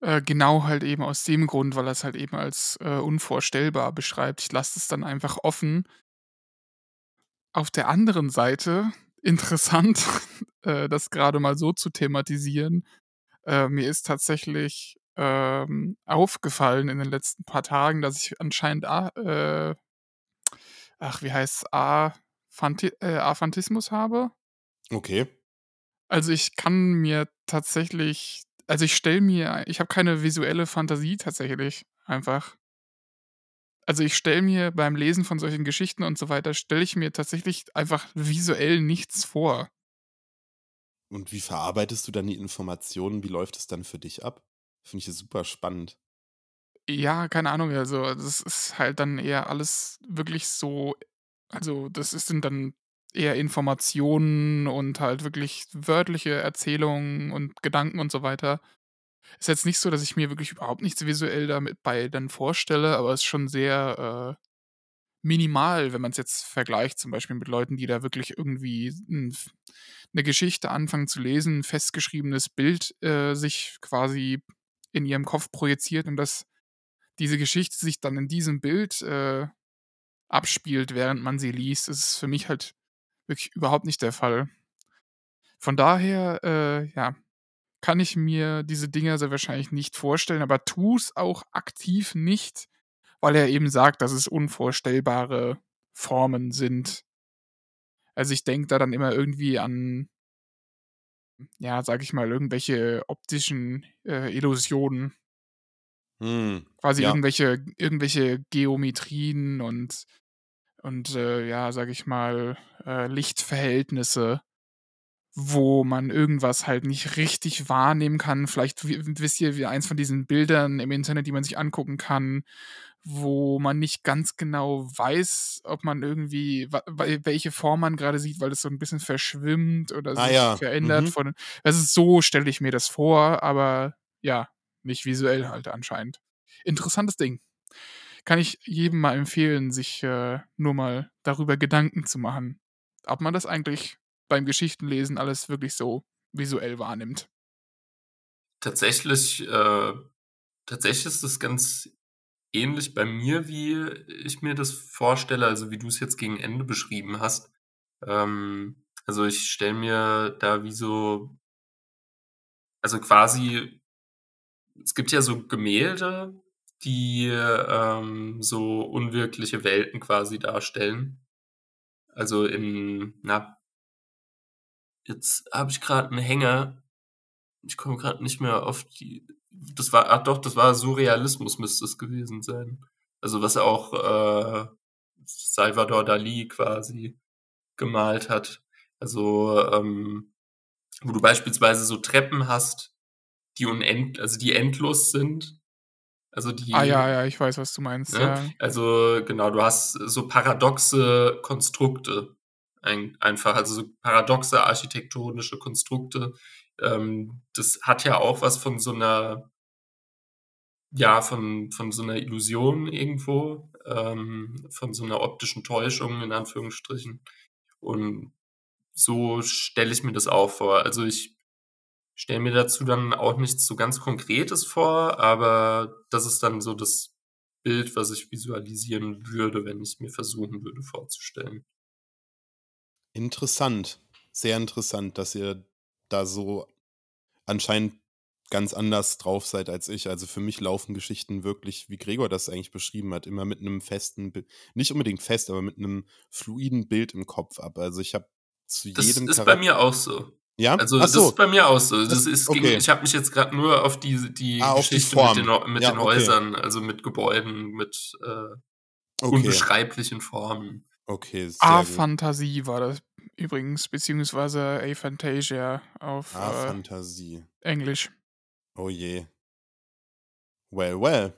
Speaker 4: Äh, genau halt eben aus dem Grund, weil er es halt eben als äh, unvorstellbar beschreibt. Ich lasse es dann einfach offen. Auf der anderen Seite, interessant, äh, das gerade mal so zu thematisieren. Äh, mir ist tatsächlich ähm, aufgefallen in den letzten paar Tagen, dass ich anscheinend A, äh, ach, wie heißt es, Aphanti äh, Aphantismus habe.
Speaker 2: Okay.
Speaker 4: Also ich kann mir tatsächlich, also ich stelle mir, ich habe keine visuelle Fantasie tatsächlich einfach. Also ich stelle mir beim Lesen von solchen Geschichten und so weiter, stelle ich mir tatsächlich einfach visuell nichts vor.
Speaker 2: Und wie verarbeitest du dann die Informationen? Wie läuft es dann für dich ab? Finde ich super spannend.
Speaker 4: Ja, keine Ahnung, also das ist halt dann eher alles wirklich so, also das sind dann eher Informationen und halt wirklich wörtliche Erzählungen und Gedanken und so weiter. Ist jetzt nicht so, dass ich mir wirklich überhaupt nichts visuell damit bei dann vorstelle, aber es ist schon sehr äh, minimal, wenn man es jetzt vergleicht, zum Beispiel mit Leuten, die da wirklich irgendwie eine Geschichte anfangen zu lesen, ein festgeschriebenes Bild äh, sich quasi in ihrem Kopf projiziert und dass diese Geschichte sich dann in diesem Bild äh, abspielt, während man sie liest, ist für mich halt wirklich überhaupt nicht der Fall. Von daher, äh, ja, kann ich mir diese Dinger sehr wahrscheinlich nicht vorstellen, aber tu es auch aktiv nicht, weil er eben sagt, dass es unvorstellbare Formen sind. Also ich denke da dann immer irgendwie an ja, sag ich mal, irgendwelche optischen äh, Illusionen.
Speaker 2: Hm,
Speaker 4: Quasi
Speaker 2: ja.
Speaker 4: irgendwelche, irgendwelche Geometrien und, und äh, ja, sag ich mal, äh, Lichtverhältnisse, wo man irgendwas halt nicht richtig wahrnehmen kann. Vielleicht wisst ihr, wie eins von diesen Bildern im Internet, die man sich angucken kann, wo man nicht ganz genau weiß, ob man irgendwie, welche Form man gerade sieht, weil es so ein bisschen verschwimmt oder
Speaker 2: Ah
Speaker 4: sich
Speaker 2: ja,
Speaker 4: verändert.
Speaker 2: mhm.
Speaker 4: Von, das ist so, stelle ich mir das vor, aber ja, nicht visuell halt anscheinend. Interessantes Ding. Kann ich jedem mal empfehlen, sich äh, nur mal darüber Gedanken zu machen, ob man das eigentlich beim Geschichtenlesen alles wirklich so visuell wahrnimmt.
Speaker 3: Tatsächlich, äh, tatsächlich ist das ganz ähnlich bei mir, wie ich mir das vorstelle, also wie du es jetzt gegen Ende beschrieben hast. Ähm, also ich stelle mir da wie so, also quasi, es gibt ja so Gemälde, die ähm, so unwirkliche Welten quasi darstellen. Also in, na, jetzt habe ich gerade einen Hänger. Ich komme gerade nicht mehr auf die, das war, ach doch, das war Surrealismus müsste es gewesen sein. Also was auch äh, Salvador Dali quasi gemalt hat. Also ähm, wo du beispielsweise so Treppen hast, die unend, also die endlos sind. Also die.
Speaker 4: Ah ja, ja, ich weiß, was du meinst.
Speaker 3: Ne?
Speaker 4: Ja.
Speaker 3: Also genau, du hast so paradoxe Konstrukte ein, einfach, also so paradoxe architektonische Konstrukte. Ähm, das hat ja auch was von so einer, ja, von, von so einer Illusion irgendwo, ähm, von so einer optischen Täuschung in Anführungsstrichen. Und so stelle ich mir das auch vor. Also ich stelle mir dazu dann auch nichts so ganz Konkretes vor, aber das ist dann so das Bild, was ich visualisieren würde, wenn ich es mir versuchen würde vorzustellen.
Speaker 2: Interessant. Sehr interessant, dass ihr da so anscheinend ganz anders drauf seid als ich. Also für mich laufen Geschichten wirklich, wie Gregor das eigentlich beschrieben hat, immer mit einem festen, nicht unbedingt fest, aber mit einem fluiden Bild im Kopf ab. Also ich habe zu
Speaker 3: Das
Speaker 2: jedem
Speaker 3: ist bei
Speaker 2: Charakter.
Speaker 3: mir auch so.
Speaker 2: Ja?
Speaker 3: Also
Speaker 2: Ach
Speaker 3: das
Speaker 2: so.
Speaker 3: ist bei mir auch so. Das, ist
Speaker 2: okay.
Speaker 3: gegen, ich habe mich jetzt gerade nur auf die, die
Speaker 2: Ah, auf die
Speaker 3: Geschichte
Speaker 2: Form.
Speaker 3: mit den, mit
Speaker 2: Ja,
Speaker 3: den
Speaker 2: okay.
Speaker 3: Häusern, also mit Gebäuden, mit äh,
Speaker 2: Okay.
Speaker 3: unbeschreiblichen Formen.
Speaker 2: Okay, sehr
Speaker 4: A
Speaker 2: gut.
Speaker 4: Fantasie war das übrigens, beziehungsweise A Fantasia auf äh. Englisch.
Speaker 2: Oh je. Well, well.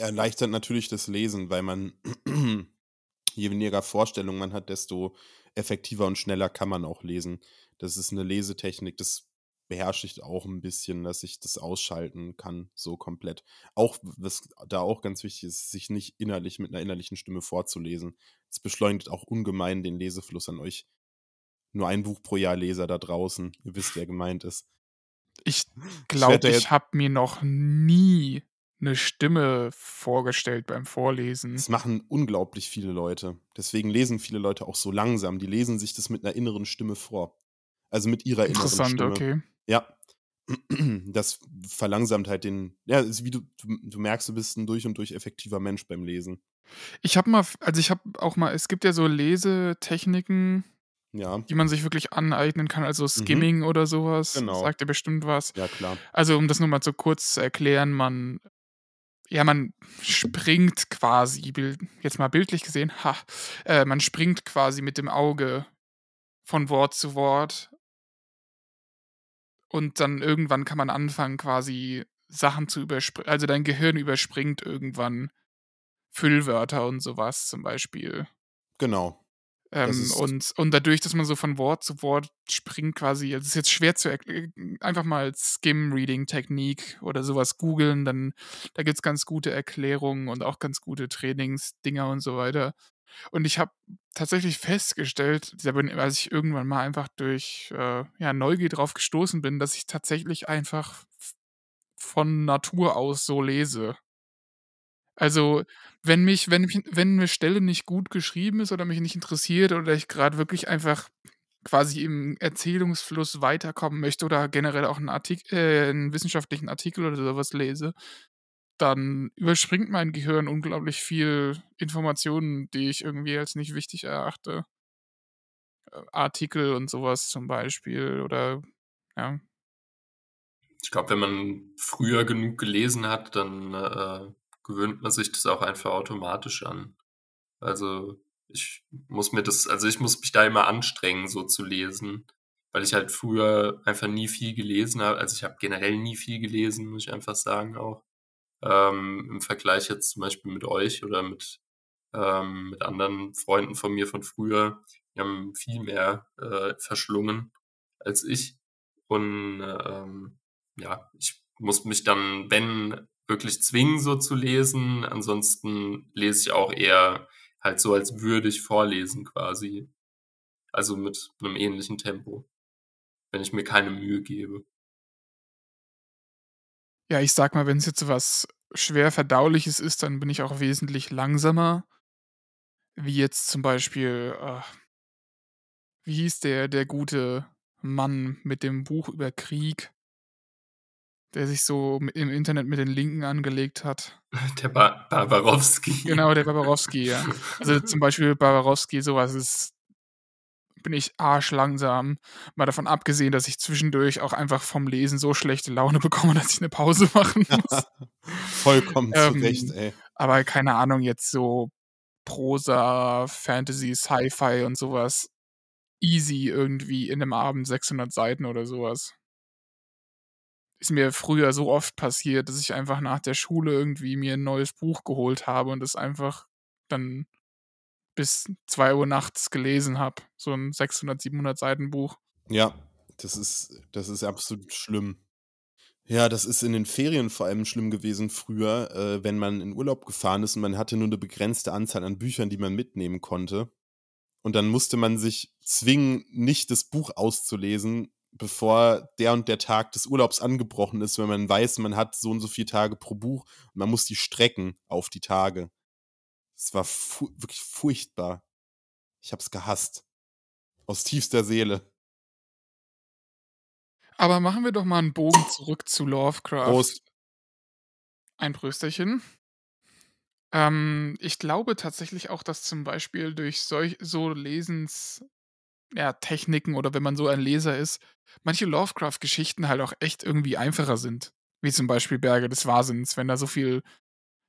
Speaker 2: Erleichtert natürlich das Lesen, weil man je weniger Vorstellungen man hat, desto effektiver und schneller kann man auch lesen. Das ist eine Lesetechnik, das beherrsche ich auch ein bisschen, dass ich das ausschalten kann, so komplett. Auch, was da auch ganz wichtig ist, sich nicht innerlich mit einer innerlichen Stimme vorzulesen. Es beschleunigt auch ungemein den Lesefluss an euch. Nur ein Buch pro Jahr Leser da draußen. Ihr wisst, wer gemeint ist.
Speaker 4: Ich glaube, ich
Speaker 2: jetzt-
Speaker 4: habe mir noch nie eine Stimme vorgestellt beim Vorlesen.
Speaker 2: Das machen unglaublich viele Leute. Deswegen lesen viele Leute auch so langsam. Die lesen sich das mit einer inneren Stimme vor. Also mit ihrer inneren
Speaker 4: Interessant,
Speaker 2: Stimme.
Speaker 4: okay.
Speaker 2: Ja. Das verlangsamt halt den. Ja, ist wie du, du, merkst, du bist ein durch und durch effektiver Mensch beim Lesen.
Speaker 4: Ich habe mal, also ich habe auch mal, es gibt ja so Lesetechniken,
Speaker 2: Ja,
Speaker 4: die man sich wirklich aneignen kann, also Skimming oder sowas.
Speaker 2: Mhm. Genau.
Speaker 4: Sagt dir bestimmt was.
Speaker 2: ja klar.
Speaker 4: Also um das nur mal so kurz zu erklären, man, ja, man springt quasi, jetzt mal bildlich gesehen, ha, äh, man springt quasi mit dem Auge von Wort zu Wort und dann irgendwann kann man anfangen, quasi Sachen zu überspringen, also dein Gehirn überspringt irgendwann Füllwörter und sowas zum Beispiel.
Speaker 2: Genau.
Speaker 4: Ähm, und, und dadurch, dass man so von Wort zu Wort springt, quasi, also es ist jetzt schwer zu erklären, einfach mal Skim-Reading-Technik oder sowas googeln, dann da gibt es ganz gute Erklärungen und auch ganz gute Trainingsdinger und so weiter. Und ich habe tatsächlich festgestellt, als ich irgendwann mal einfach durch äh, ja, Neugier drauf gestoßen bin, dass ich tatsächlich einfach von Natur aus so lese. Also, wenn mich, wenn mich, wenn eine Stelle nicht gut geschrieben ist oder mich nicht interessiert oder ich gerade wirklich einfach quasi im Erzählungsfluss weiterkommen möchte oder generell auch einen Artikel, äh, einen wissenschaftlichen Artikel oder sowas lese, dann überspringt mein Gehirn unglaublich viel Informationen, die ich irgendwie als nicht wichtig erachte. Äh, Artikel und sowas zum Beispiel oder ja.
Speaker 3: Ich glaube, wenn man früher genug gelesen hat, dann äh, gewöhnt man sich das auch einfach automatisch an. Also ich muss mir das, also ich muss mich da immer anstrengen, so zu lesen, weil ich halt früher einfach nie viel gelesen habe. Also ich habe generell nie viel gelesen, muss ich einfach sagen auch. Ähm, Im Vergleich jetzt zum Beispiel mit euch oder mit, ähm, mit anderen Freunden von mir von früher, die haben viel mehr äh, verschlungen als ich. Und ähm, ja, ich muss mich dann, wenn wirklich zwingen, so zu lesen. Ansonsten lese ich auch eher halt so, als würde ich vorlesen quasi. Also mit einem ähnlichen Tempo, wenn ich mir keine Mühe gebe.
Speaker 4: Ja, ich sag mal, wenn es jetzt so was schwer verdauliches ist, dann bin ich auch wesentlich langsamer. Wie jetzt zum Beispiel, äh, wie hieß der, der gute Mann mit dem Buch über Krieg, der sich so im Internet mit den Linken angelegt hat.
Speaker 3: Der ba Barbarowski.
Speaker 4: Genau, der Barbarowski, ja. Also zum Beispiel Barbarowski, sowas ist bin ich arschlangsam. Mal davon abgesehen, dass ich zwischendurch auch einfach vom Lesen so schlechte Laune bekomme, dass ich eine Pause machen muss.
Speaker 2: Vollkommen
Speaker 4: Ähm,
Speaker 2: zu Recht, ey.
Speaker 4: Aber keine Ahnung, jetzt so Prosa, Fantasy, Sci-Fi und sowas. Easy irgendwie in einem Abend 600 Seiten oder sowas. Ist mir früher so oft passiert, dass ich einfach nach der Schule irgendwie mir ein neues Buch geholt habe und das einfach dann bis 2 Uhr nachts gelesen habe. So ein 600, 700 Seiten Buch.
Speaker 2: Ja, das ist, das ist absolut schlimm. Ja, das ist in den Ferien vor allem schlimm gewesen früher, äh, wenn man in Urlaub gefahren ist und man hatte nur eine begrenzte Anzahl an Büchern, die man mitnehmen konnte. Und dann musste man sich zwingen, nicht das Buch auszulesen, bevor der und der Tag des Urlaubs angebrochen ist, wenn man weiß, man hat so und so viele Tage pro Buch und man muss die strecken auf die Tage. Es war fu wirklich furchtbar. Ich hab's gehasst. Aus tiefster Seele.
Speaker 4: Aber machen wir doch mal einen Bogen zurück zu Lovecraft.
Speaker 2: Prost.
Speaker 4: Ein Prösterchen. Ähm, ich glaube tatsächlich auch, dass zum Beispiel durch solch so Lesens ja, Techniken oder wenn man so ein Leser ist, manche Lovecraft-Geschichten halt auch echt irgendwie einfacher sind. Wie zum Beispiel Berge des Wahnsinns, wenn da so viel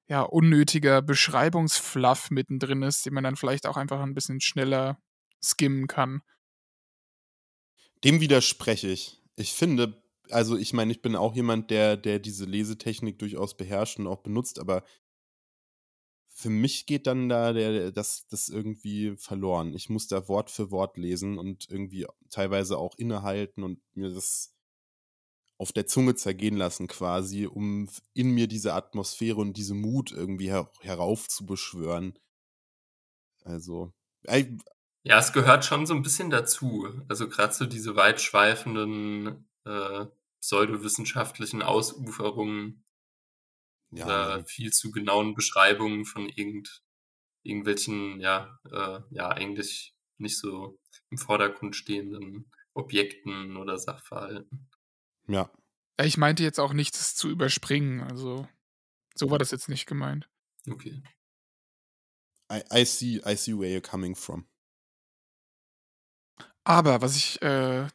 Speaker 4: ja, unnötiger Beschreibungsfluff mittendrin ist, den man dann vielleicht auch einfach ein bisschen schneller skimmen kann.
Speaker 2: Dem widerspreche ich. Ich finde, also ich meine, ich bin auch jemand, der, der diese Lesetechnik durchaus beherrscht und auch benutzt, aber für mich geht dann da der, das, das irgendwie verloren. Ich muss da Wort für Wort lesen und irgendwie teilweise auch innehalten und mir das auf der Zunge zergehen lassen quasi, um in mir diese Atmosphäre und diese Mut irgendwie her heraufzubeschwören. Also,
Speaker 3: Ja, es gehört schon so ein bisschen dazu. Also gerade so diese weitschweifenden äh, pseudowissenschaftlichen Ausuferungen
Speaker 2: ja,
Speaker 3: oder
Speaker 2: Mann.
Speaker 3: viel zu genauen Beschreibungen von irgend, irgendwelchen, ja, äh, ja, eigentlich nicht so im Vordergrund stehenden Objekten oder Sachverhalten.
Speaker 4: Ja. Ich meinte jetzt auch nichts zu überspringen, also so war das jetzt nicht gemeint.
Speaker 3: Okay.
Speaker 2: I, I see, I see where you're coming from.
Speaker 4: Aber was ich, äh,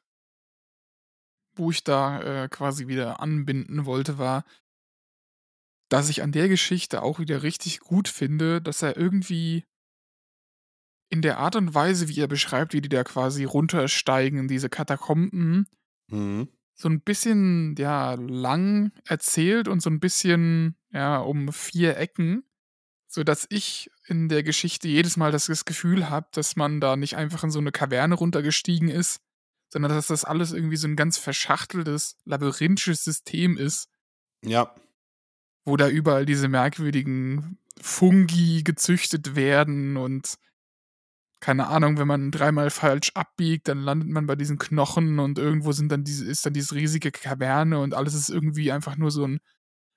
Speaker 4: wo ich da äh, quasi wieder anbinden wollte, war, dass ich an der Geschichte auch wieder richtig gut finde, dass er irgendwie in der Art und Weise, wie er beschreibt, wie die da quasi runtersteigen in diese Katakomben,
Speaker 2: Mhm.
Speaker 4: So ein bisschen, ja, lang erzählt und so ein bisschen, ja, um vier Ecken, sodass ich in der Geschichte jedes Mal das das Gefühl habe, dass man da nicht einfach in so eine Kaverne runtergestiegen ist, sondern dass das alles irgendwie so ein ganz verschachteltes, labyrinthisches System ist,
Speaker 2: Ja,
Speaker 4: wo da überall diese merkwürdigen Fungi gezüchtet werden und keine Ahnung, wenn man dreimal falsch abbiegt, dann landet man bei diesen Knochen und irgendwo sind dann diese, ist dann diese riesige Kaverne und alles ist irgendwie einfach nur so ein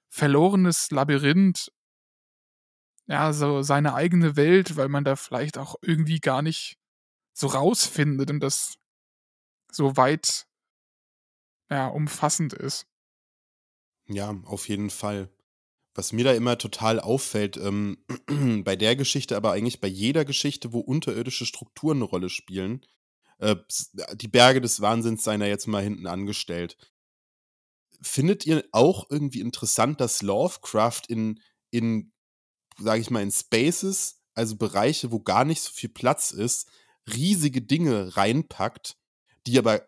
Speaker 4: verlorenes Labyrinth. Ja, so seine eigene Welt, weil man da vielleicht auch irgendwie gar nicht so rausfindet und das so weit ja, umfassend ist.
Speaker 2: ja, auf jeden Fall. Was mir da immer total auffällt, ähm, bei der Geschichte, aber eigentlich bei jeder Geschichte, wo unterirdische Strukturen eine Rolle spielen, äh, s- die Berge des Wahnsinns seien da jetzt mal hinten angestellt. Findet ihr auch irgendwie interessant, dass Lovecraft in, in sage ich mal, in Spaces, also Bereiche, wo gar nicht so viel Platz ist, riesige Dinge reinpackt, die aber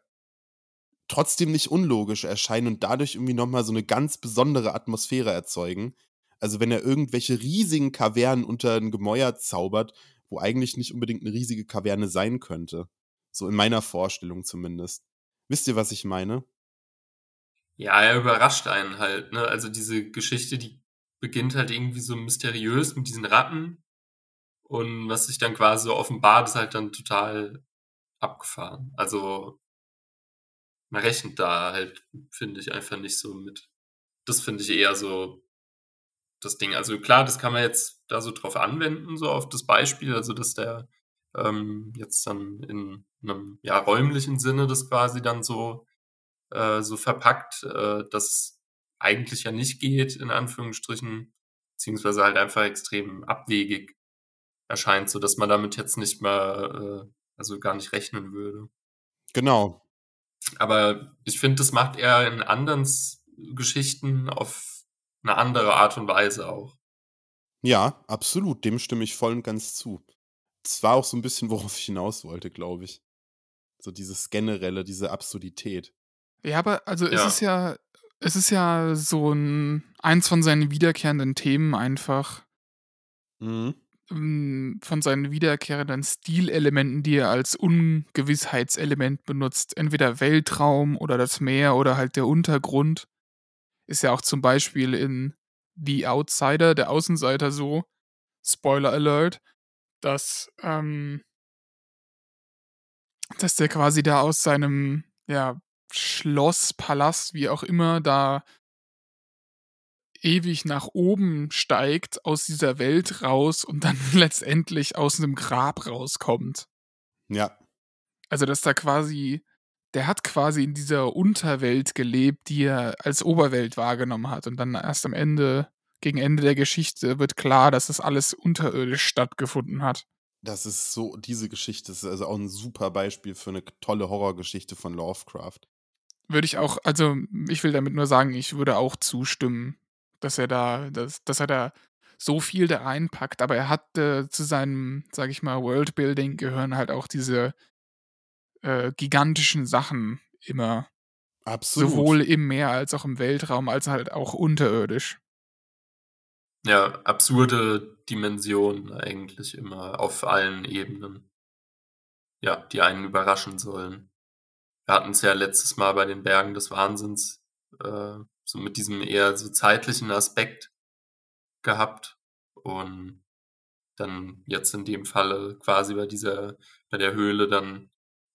Speaker 2: trotzdem nicht unlogisch erscheinen und dadurch irgendwie nochmal so eine ganz besondere Atmosphäre erzeugen. Also wenn er irgendwelche riesigen Kavernen unter ein Gemäuer zaubert, wo eigentlich nicht unbedingt eine riesige Kaverne sein könnte. So in meiner Vorstellung zumindest. Wisst ihr, was ich meine?
Speaker 3: Ja, er überrascht einen halt, ne? Also diese Geschichte, die beginnt halt irgendwie so mysteriös mit diesen Ratten. Und was sich dann quasi so offenbart, ist halt dann total abgefahren. Also man rechnet da halt, finde ich, einfach nicht so mit. Das finde ich eher so das Ding. Also klar, das kann man jetzt da so drauf anwenden, so auf das Beispiel, also dass der ähm, jetzt dann in einem ja, räumlichen Sinne das quasi dann so, äh, so verpackt, äh, dass es eigentlich ja nicht geht, in Anführungsstrichen, beziehungsweise halt einfach extrem abwegig erscheint, so dass man damit jetzt nicht mehr, äh, also gar nicht rechnen würde.
Speaker 2: Genau.
Speaker 3: Aber ich finde, das macht er in anderen Geschichten auf eine andere Art und Weise auch.
Speaker 2: Ja, absolut. Dem stimme ich voll und ganz zu. Das war auch so ein bisschen, worauf ich hinaus wollte, glaube ich. So dieses generelle, diese Absurdität.
Speaker 4: Ja, aber also es
Speaker 3: Ja.
Speaker 4: ist ja, es ist ja so ein eins von seinen wiederkehrenden Themen einfach,
Speaker 2: Mhm.
Speaker 4: Ähm, von seinen wiederkehrenden Stilelementen, die er als Ungewissheitselement benutzt. Entweder Weltraum oder das Meer oder halt der Untergrund. Ist ja auch zum Beispiel in The Outsider, der Außenseiter so, Spoiler Alert, dass, ähm, dass der quasi da aus seinem, ja, Schloss, Palast, wie auch immer, da ewig nach oben steigt, aus dieser Welt raus und dann letztendlich aus einem Grab rauskommt.
Speaker 2: Ja,
Speaker 4: Also, dass da quasi, der hat quasi in dieser Unterwelt gelebt, die er als Oberwelt wahrgenommen hat. Und dann erst am Ende, gegen Ende der Geschichte, wird klar, dass das alles unterirdisch stattgefunden hat.
Speaker 2: das ist so, diese Geschichte ist also auch ein super Beispiel für eine tolle Horrorgeschichte von Lovecraft.
Speaker 4: Würde ich auch, also ich will damit nur sagen, ich würde auch zustimmen, dass er da, dass, dass er da so viel da reinpackt, aber er hat äh, zu seinem, sag ich mal, Worldbuilding gehören halt auch diese äh, gigantischen Sachen immer.
Speaker 2: Absolut.
Speaker 4: Sowohl im Meer als auch im Weltraum, als halt auch unterirdisch.
Speaker 3: Ja, absurde Dimensionen eigentlich immer auf allen Ebenen. Ja, die einen überraschen sollen. Wir hatten es ja letztes Mal bei den Bergen des Wahnsinns äh, so mit diesem eher so zeitlichen Aspekt gehabt und dann jetzt in dem Falle quasi bei dieser bei der Höhle dann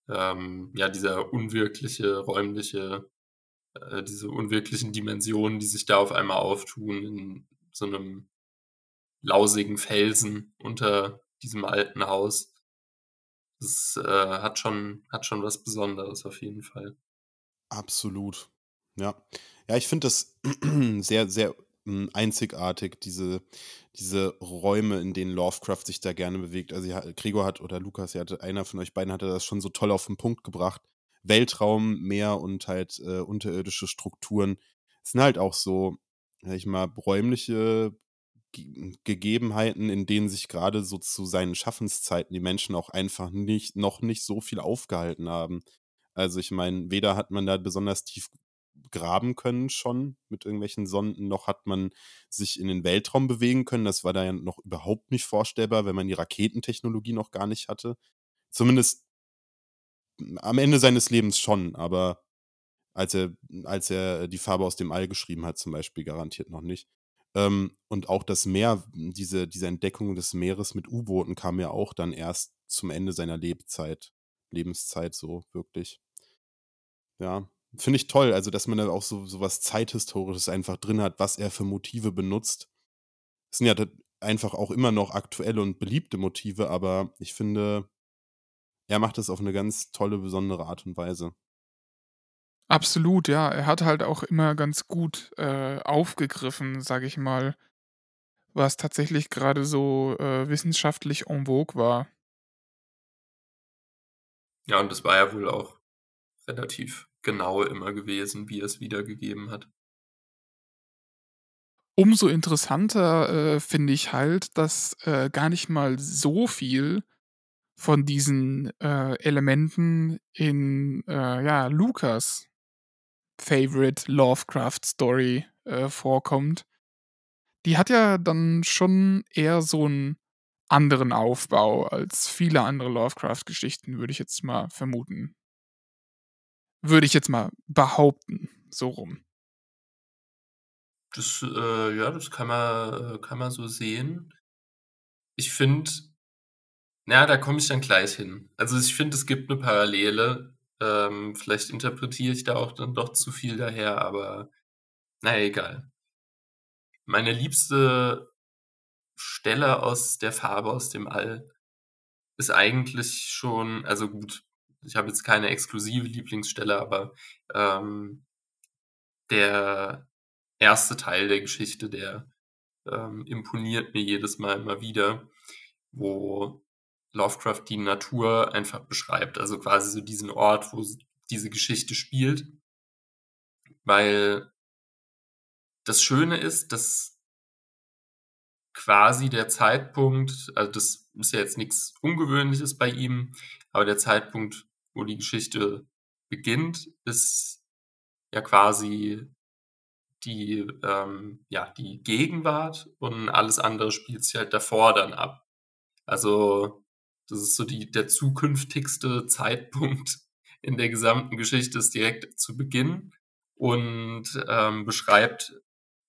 Speaker 3: ähm, ja dieser unwirkliche räumliche äh, diese unwirklichen Dimensionen, die sich da auf einmal auftun in so einem lausigen Felsen unter diesem alten Haus. Das äh, hat schon hat schon was Besonderes auf jeden Fall.
Speaker 2: Absolut. Ja. Ja, ich finde das sehr, sehr mm, einzigartig, diese, diese Räume, in denen Lovecraft sich da gerne bewegt. Also Gregor hat oder Lukas, hatte, einer von euch beiden hatte das schon so toll auf den Punkt gebracht. Weltraum, Meer und halt äh, unterirdische Strukturen sind halt auch so, sag ich mal, räumliche Ge Gegebenheiten, in denen sich gerade so zu seinen Schaffenszeiten die Menschen auch einfach nicht, noch nicht so viel aufgehalten haben. Also ich meine, weder hat man da besonders tief graben können schon mit irgendwelchen Sonden, noch hat man sich in den Weltraum bewegen können. Das war da ja noch überhaupt nicht vorstellbar, wenn man die Raketentechnologie noch gar nicht hatte. Zumindest am Ende seines Lebens schon, aber als er, als er die Farbe aus dem All geschrieben hat, zum Beispiel, garantiert noch nicht. Ähm, und auch das Meer, diese, diese Entdeckung des Meeres mit U-Booten kam ja auch dann erst zum Ende seiner Lebzeit, Lebenszeit so wirklich. Ja, finde ich toll, also dass man da auch so, so was Zeithistorisches einfach drin hat, was er für Motive benutzt. Es sind ja einfach auch immer noch aktuelle und beliebte Motive, aber ich finde, er macht es auf eine ganz tolle, besondere Art und Weise.
Speaker 4: Absolut, ja. Er hat halt auch immer ganz gut äh, aufgegriffen, sag ich mal, was tatsächlich gerade so äh, wissenschaftlich en vogue war.
Speaker 3: Ja, und das war ja wohl auch relativ genau immer gewesen, wie er es wiedergegeben hat.
Speaker 4: Umso interessanter äh, finde ich halt, dass äh, gar nicht mal so viel von diesen äh, Elementen in äh, ja, Lukas Favorite Lovecraft Story äh, vorkommt. Die hat ja dann schon eher so einen anderen Aufbau als viele andere Lovecraft-Geschichten, würde ich jetzt mal vermuten. Würde ich jetzt mal behaupten, so rum.
Speaker 3: Das, äh, ja, das kann man, äh, kann man so sehen. Ich finde, na, da komme ich dann gleich hin. Also ich finde, es gibt eine Parallele. Ähm, vielleicht interpretiere ich da auch dann doch zu viel daher, aber naja, egal. Meine liebste Stelle aus der Farbe aus dem All ist eigentlich schon, also gut, ich habe jetzt keine exklusive Lieblingsstelle, aber ähm, der erste Teil der Geschichte, der ähm, imponiert mir jedes Mal immer wieder, wo Lovecraft die Natur einfach beschreibt. Also quasi so diesen Ort, wo diese Geschichte spielt. Weil das Schöne ist, dass quasi der Zeitpunkt, also das ist ja jetzt nichts Ungewöhnliches bei ihm, aber der Zeitpunkt, wo die Geschichte beginnt, ist ja quasi die, ähm, ja, die Gegenwart und alles andere spielt sich halt davor dann ab. Also, das ist so die, der zukünftigste Zeitpunkt in der gesamten Geschichte ist direkt zu Beginn und ähm, beschreibt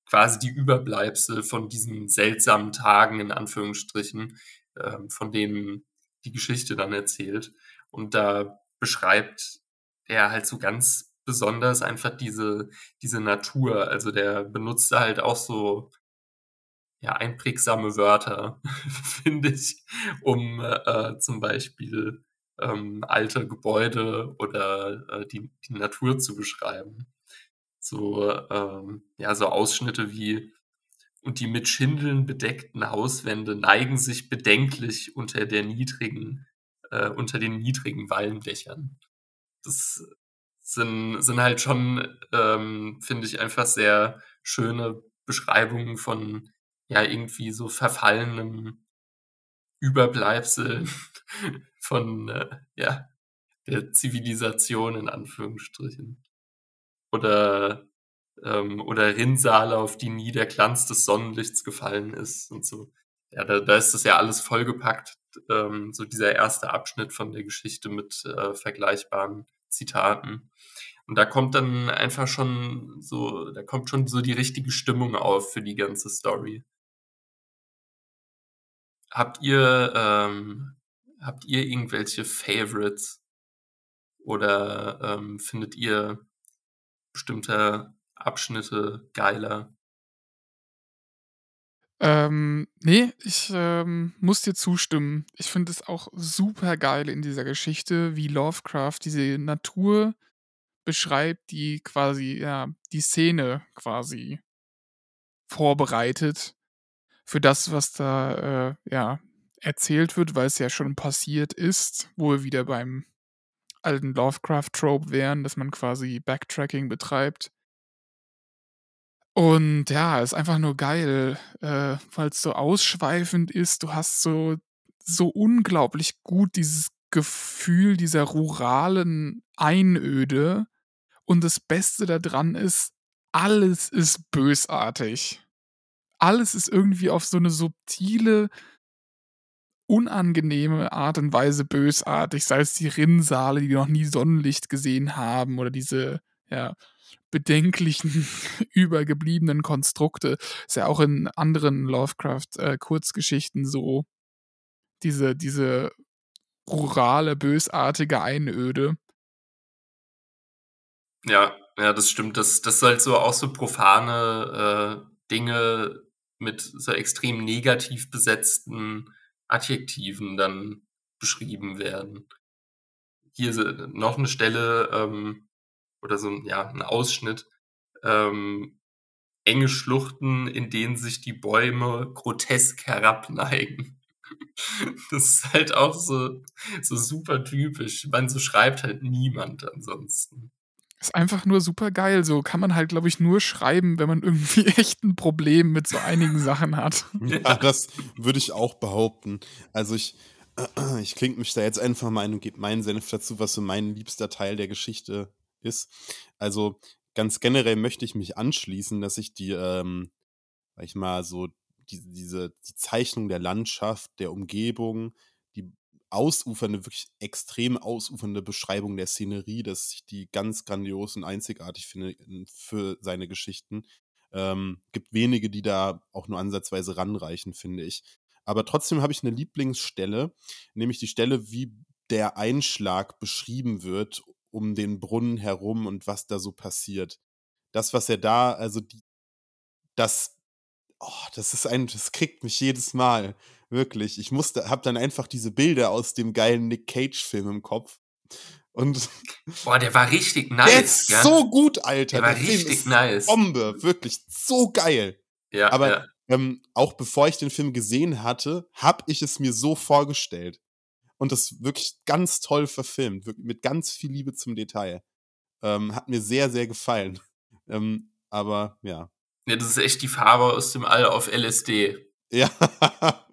Speaker 3: quasi die Überbleibsel von diesen seltsamen Tagen in Anführungsstrichen, ähm, von denen die Geschichte dann erzählt. Und da beschreibt er halt so ganz besonders einfach diese, diese Natur. Also der benutzt halt auch so ja, einprägsame Wörter, finde ich, um äh, zum Beispiel ähm, alte Gebäude oder äh, die, die Natur zu beschreiben. So, ähm, ja, so Ausschnitte wie und die mit Schindeln bedeckten Hauswände neigen sich bedenklich unter der niedrigen, äh, unter den niedrigen Walmdächern. Das sind, sind halt schon, ähm, finde ich, einfach sehr schöne Beschreibungen von ja irgendwie so verfallenem Überbleibsel von äh, ja der Zivilisation in Anführungsstrichen oder ähm, oder Rinnsale, auf die nie der Glanz des Sonnenlichts gefallen ist und so. Ja, da, da ist das ja alles vollgepackt, ähm, so dieser erste Abschnitt von der Geschichte mit äh, vergleichbaren Zitaten. Und da kommt dann einfach schon so, da kommt schon so die richtige Stimmung auf für die ganze Story. Habt ihr, ähm, habt ihr irgendwelche Favorites? Oder ähm, findet ihr bestimmte Abschnitte geiler?
Speaker 4: Ähm, nee, ich ähm, muss dir zustimmen. Ich finde es auch super geil in dieser Geschichte, wie Lovecraft diese Natur beschreibt, die quasi, ja, die Szene quasi vorbereitet für das, was da, äh, ja, erzählt wird, weil es ja schon passiert ist, wo wir wieder beim alten Lovecraft-Trope wären, dass man quasi Backtracking betreibt. Und ja, ist einfach nur geil, äh, weil es so ausschweifend ist. Du hast so, so unglaublich gut dieses Gefühl dieser ruralen Einöde. Und das Beste daran ist, alles ist bösartig. Alles ist irgendwie auf so eine subtile, unangenehme Art und Weise bösartig, sei es die Rinnsale, die noch nie Sonnenlicht gesehen haben, oder diese, ja, bedenklichen, übergebliebenen Konstrukte. Ist ja auch in anderen Lovecraft-Kurzgeschichten äh, so. Diese, diese rurale, bösartige Einöde.
Speaker 3: Ja, ja, das stimmt. Das, das soll so auch so profane äh, Dinge mit so extrem negativ besetzten Adjektiven dann beschrieben werden. Hier noch eine Stelle ähm, oder so ja, ein Ausschnitt. Ähm, enge Schluchten, in denen sich die Bäume grotesk herabneigen. Das ist halt auch so, so super typisch. Man so schreibt halt niemand ansonsten.
Speaker 4: Ist einfach nur super geil. So kann man halt, glaube ich, nur schreiben, wenn man irgendwie echt ein Problem mit so einigen Sachen hat.
Speaker 2: Ja, das würde ich auch behaupten. Also ich, ich klinge mich da jetzt einfach mal ein und gebe meinen Senf dazu, was so mein liebster Teil der Geschichte ist. Also ganz generell möchte ich mich anschließen, dass ich die, ähm, sag ich mal, so die, diese die Zeichnung der Landschaft, der Umgebung, die ausufernde, wirklich extrem ausufernde Beschreibung der Szenerie, dass ich die ganz grandios und einzigartig finde für seine Geschichten. Ähm, gibt wenige, die da auch nur ansatzweise ranreichen, finde ich. Aber trotzdem habe ich eine Lieblingsstelle, nämlich die Stelle, wie der Einschlag beschrieben wird um den Brunnen herum und was da so passiert. Das, was er da, also die, das, oh, das ist ein, das kriegt mich jedes Mal. Wirklich. Ich musste, hab dann einfach diese Bilder aus dem geilen Nick Cage-Film im Kopf. Und
Speaker 3: Boah, der war richtig nice.
Speaker 2: Der ist
Speaker 3: ja?
Speaker 2: so gut, Alter.
Speaker 3: Der war
Speaker 2: der Film
Speaker 3: richtig
Speaker 2: ist
Speaker 3: nice.
Speaker 2: Bombe, wirklich so geil.
Speaker 3: Ja,
Speaker 2: Aber
Speaker 3: ja.
Speaker 2: ähm, auch bevor ich den Film gesehen hatte, hab ich es mir so vorgestellt. Und das wirklich ganz toll verfilmt, mit ganz viel Liebe zum Detail. Ähm, hat mir sehr, sehr gefallen. Ähm, aber ja.
Speaker 3: Ja, das ist echt die Farbe aus dem All auf LSD.
Speaker 2: Ja.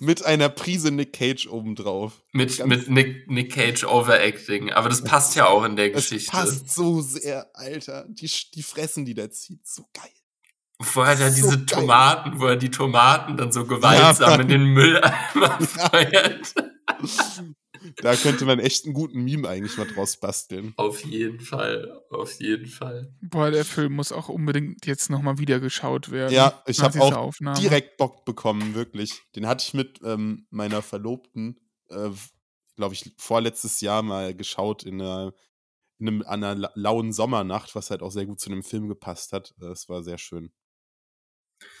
Speaker 2: mit einer Prise Nick Cage obendrauf.
Speaker 3: Mit,
Speaker 2: Ganz-
Speaker 3: mit Nick, Nick Cage Overacting. Aber das passt ja auch in der
Speaker 2: Es
Speaker 3: Geschichte.
Speaker 2: passt so sehr, Alter. Die, die Fressen, die der zieht, so geil.
Speaker 3: Vorher da
Speaker 2: So
Speaker 3: diese
Speaker 2: geil.
Speaker 3: Tomaten, wo er die Tomaten dann so gewaltsam
Speaker 2: Mann.
Speaker 3: in den Mülleimer feuert.
Speaker 2: Da könnte man echt einen guten Meme eigentlich mal draus basteln.
Speaker 3: Auf jeden Fall, auf jeden Fall.
Speaker 4: Boah, der Film muss auch unbedingt jetzt nochmal wieder geschaut werden.
Speaker 2: Ja, ich habe auch
Speaker 4: Aufnahme.
Speaker 2: direkt Bock bekommen, wirklich. Den hatte ich mit ähm, meiner Verlobten, äh, glaube ich, vorletztes Jahr mal geschaut in einer, in einem, an einer la- lauen Sommernacht, was halt auch sehr gut zu dem Film gepasst hat. Äh, Es war sehr schön.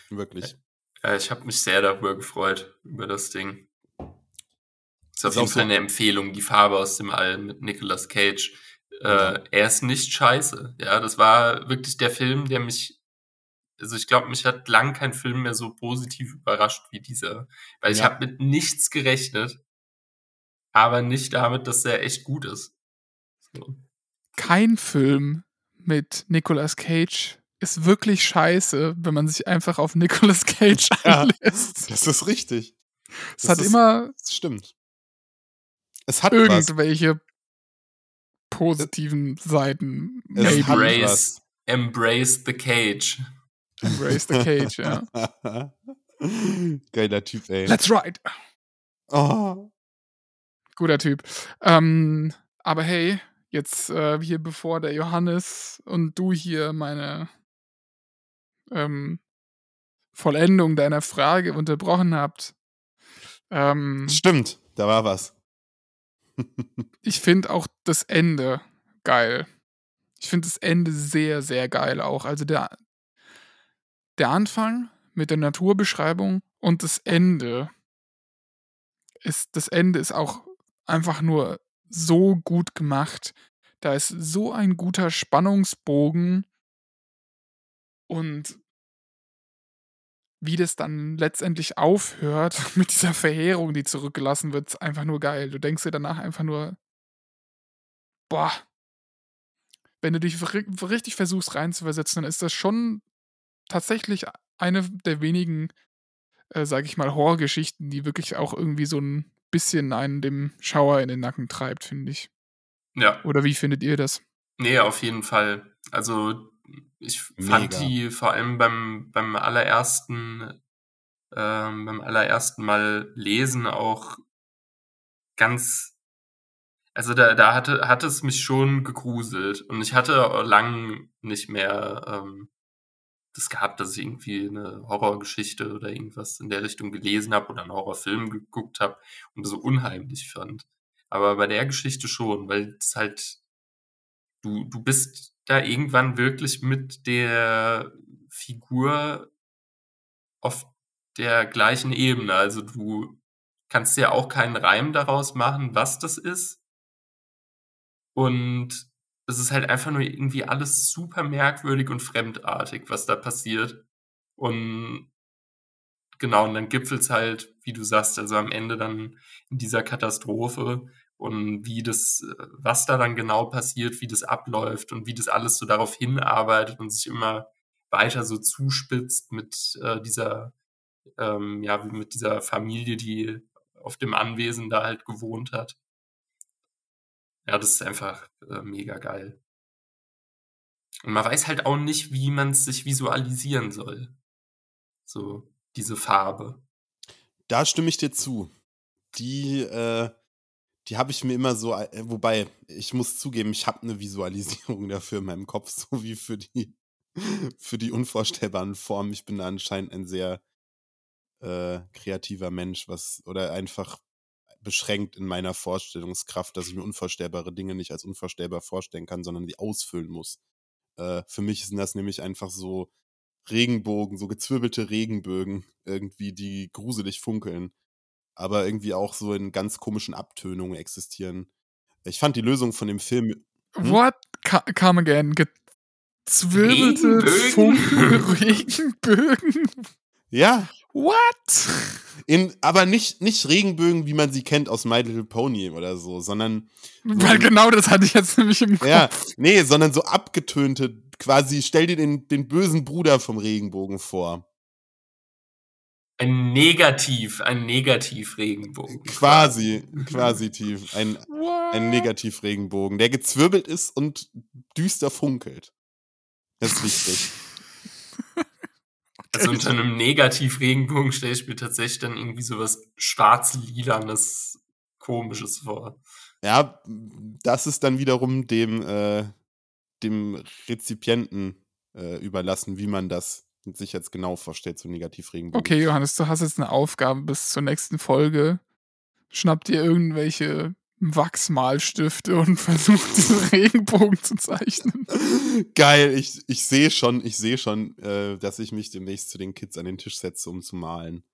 Speaker 2: Wirklich.
Speaker 3: Ja, ich habe mich sehr darüber gefreut, über das Ding. Ist auf
Speaker 2: Ist
Speaker 3: jeden
Speaker 2: so-
Speaker 3: Fall eine Empfehlung, die Farbe aus dem All mit Nicolas Cage. Äh,
Speaker 2: Ja.
Speaker 3: Er ist nicht scheiße. Ja, das war wirklich der Film, der mich, also ich glaube, mich hat lang kein Film mehr so positiv überrascht wie dieser. Weil ich
Speaker 2: Ja.
Speaker 3: habe mit nichts gerechnet, aber nicht damit, dass er echt gut ist. So.
Speaker 4: Kein Film mit Nicolas Cage ist wirklich scheiße, wenn man sich einfach auf Nicolas Cage
Speaker 2: Ja.
Speaker 4: einlässt.
Speaker 2: Das ist richtig.
Speaker 4: Es
Speaker 2: das
Speaker 4: hat
Speaker 2: ist-
Speaker 4: immer
Speaker 2: Das stimmt. Es hat was.
Speaker 4: irgendwelche positiven Seiten.
Speaker 2: Es
Speaker 4: Maybe.
Speaker 2: hat
Speaker 3: Embrace,
Speaker 2: was.
Speaker 3: embrace the cage.
Speaker 4: Embrace the Cage, ja.
Speaker 2: Geiler Typ, ey.
Speaker 4: Let's ride.
Speaker 2: Oh.
Speaker 4: Guter Typ. Ähm, aber hey, jetzt äh, hier bevor der Johannes und du hier meine ähm, Vollendung deiner Frage unterbrochen habt. Ähm,
Speaker 2: Stimmt, da war was.
Speaker 4: Ich finde auch das Ende geil. Ich finde das Ende sehr, sehr geil auch. Also der, der Anfang mit der Naturbeschreibung und das Ende ist, das Ende ist auch einfach nur so gut gemacht. Da ist so ein guter Spannungsbogen und wie das dann letztendlich aufhört mit dieser Verheerung, die zurückgelassen wird, ist einfach nur geil. Du denkst dir danach einfach nur, boah, wenn du dich ri- richtig versuchst reinzuversetzen, dann ist das schon tatsächlich eine der wenigen, äh, sag ich mal, Horrorgeschichten, die wirklich auch irgendwie so ein bisschen einen dem Schauer in den Nacken treibt, finde ich.
Speaker 3: Ja.
Speaker 4: Oder wie findet ihr das?
Speaker 3: Nee, auf jeden Fall. Also ich fand
Speaker 2: Mega.
Speaker 3: die vor allem beim, beim allerersten, ähm, beim allerersten Mal lesen auch ganz, also da, da hatte, hatte es mich schon gegruselt und ich hatte lang nicht mehr ähm, das gehabt, dass ich irgendwie eine Horrorgeschichte oder irgendwas in der Richtung gelesen habe oder einen Horrorfilm geguckt habe und so unheimlich fand. Aber bei der Geschichte schon, weil es halt du, du bist da irgendwann wirklich mit der Figur auf der gleichen Ebene. Also du kannst ja auch keinen Reim daraus machen, was das ist. Und es ist halt einfach nur irgendwie alles super merkwürdig und fremdartig, was da passiert. Und genau, und dann gipfelt's halt, wie du sagst, also am Ende dann in dieser Katastrophe und wie das, was da dann genau passiert, wie das abläuft und wie das alles so darauf hinarbeitet und sich immer weiter so zuspitzt mit äh, dieser, ähm, ja, mit dieser Familie, die auf dem Anwesen da halt gewohnt hat. Ja, das ist einfach äh, mega geil. Und man weiß halt auch nicht, wie man es sich visualisieren soll. So, diese Farbe.
Speaker 2: Da stimme ich dir zu. Die, äh, die habe ich mir immer so, äh, wobei, ich muss zugeben, ich habe eine Visualisierung dafür in meinem Kopf, so wie für die, für die unvorstellbaren Formen. Ich bin da anscheinend ein sehr äh, kreativer Mensch, was, oder einfach beschränkt in meiner Vorstellungskraft, dass ich mir unvorstellbare Dinge nicht als unvorstellbar vorstellen kann, sondern die ausfüllen muss. Äh, für mich sind das nämlich einfach so Regenbogen, so gezwirbelte Regenbögen, irgendwie, die gruselig funkeln, aber irgendwie auch so in ganz komischen Abtönungen existieren. Ich fand die Lösung von dem Film. Hm?
Speaker 4: What? Ca- Come again. Gezwirbelte
Speaker 3: Regenbögen?
Speaker 4: Funken, Regenbögen.
Speaker 2: Ja,
Speaker 4: What?
Speaker 2: In, aber nicht, nicht Regenbögen, wie man sie kennt aus My Little Pony oder so, sondern.
Speaker 4: Weil genau das hatte ich jetzt nämlich im Kopf.
Speaker 2: Ja, nee, sondern so abgetönte, quasi, stell dir den, den bösen Bruder vom Regenbogen vor.
Speaker 3: Ein Negativ, ein Negativ-Regenbogen.
Speaker 2: Quasi, quasi tief. Ein,
Speaker 4: What?
Speaker 2: ein Negativ-Regenbogen, der gezwirbelt ist und düster funkelt. Das ist wichtig.
Speaker 3: Also unter einem Negativ-Regenbogen stelle ich mir tatsächlich dann irgendwie sowas schwarz-lilanes, komisches vor.
Speaker 2: Ja, das ist dann wiederum dem, äh, dem Rezipienten äh, überlassen, wie man das sich jetzt genau vorstellt, so Negativ-Regenbogen.
Speaker 4: Okay, Johannes, du hast jetzt eine Aufgabe bis zur nächsten Folge. Schnapp dir irgendwelche Wachsmalstifte und versuch diesen Regenbogen zu zeichnen.
Speaker 2: Geil, ich, ich sehe schon, ich sehe schon, äh, dass ich mich demnächst zu den Kids an den Tisch setze, um zu malen.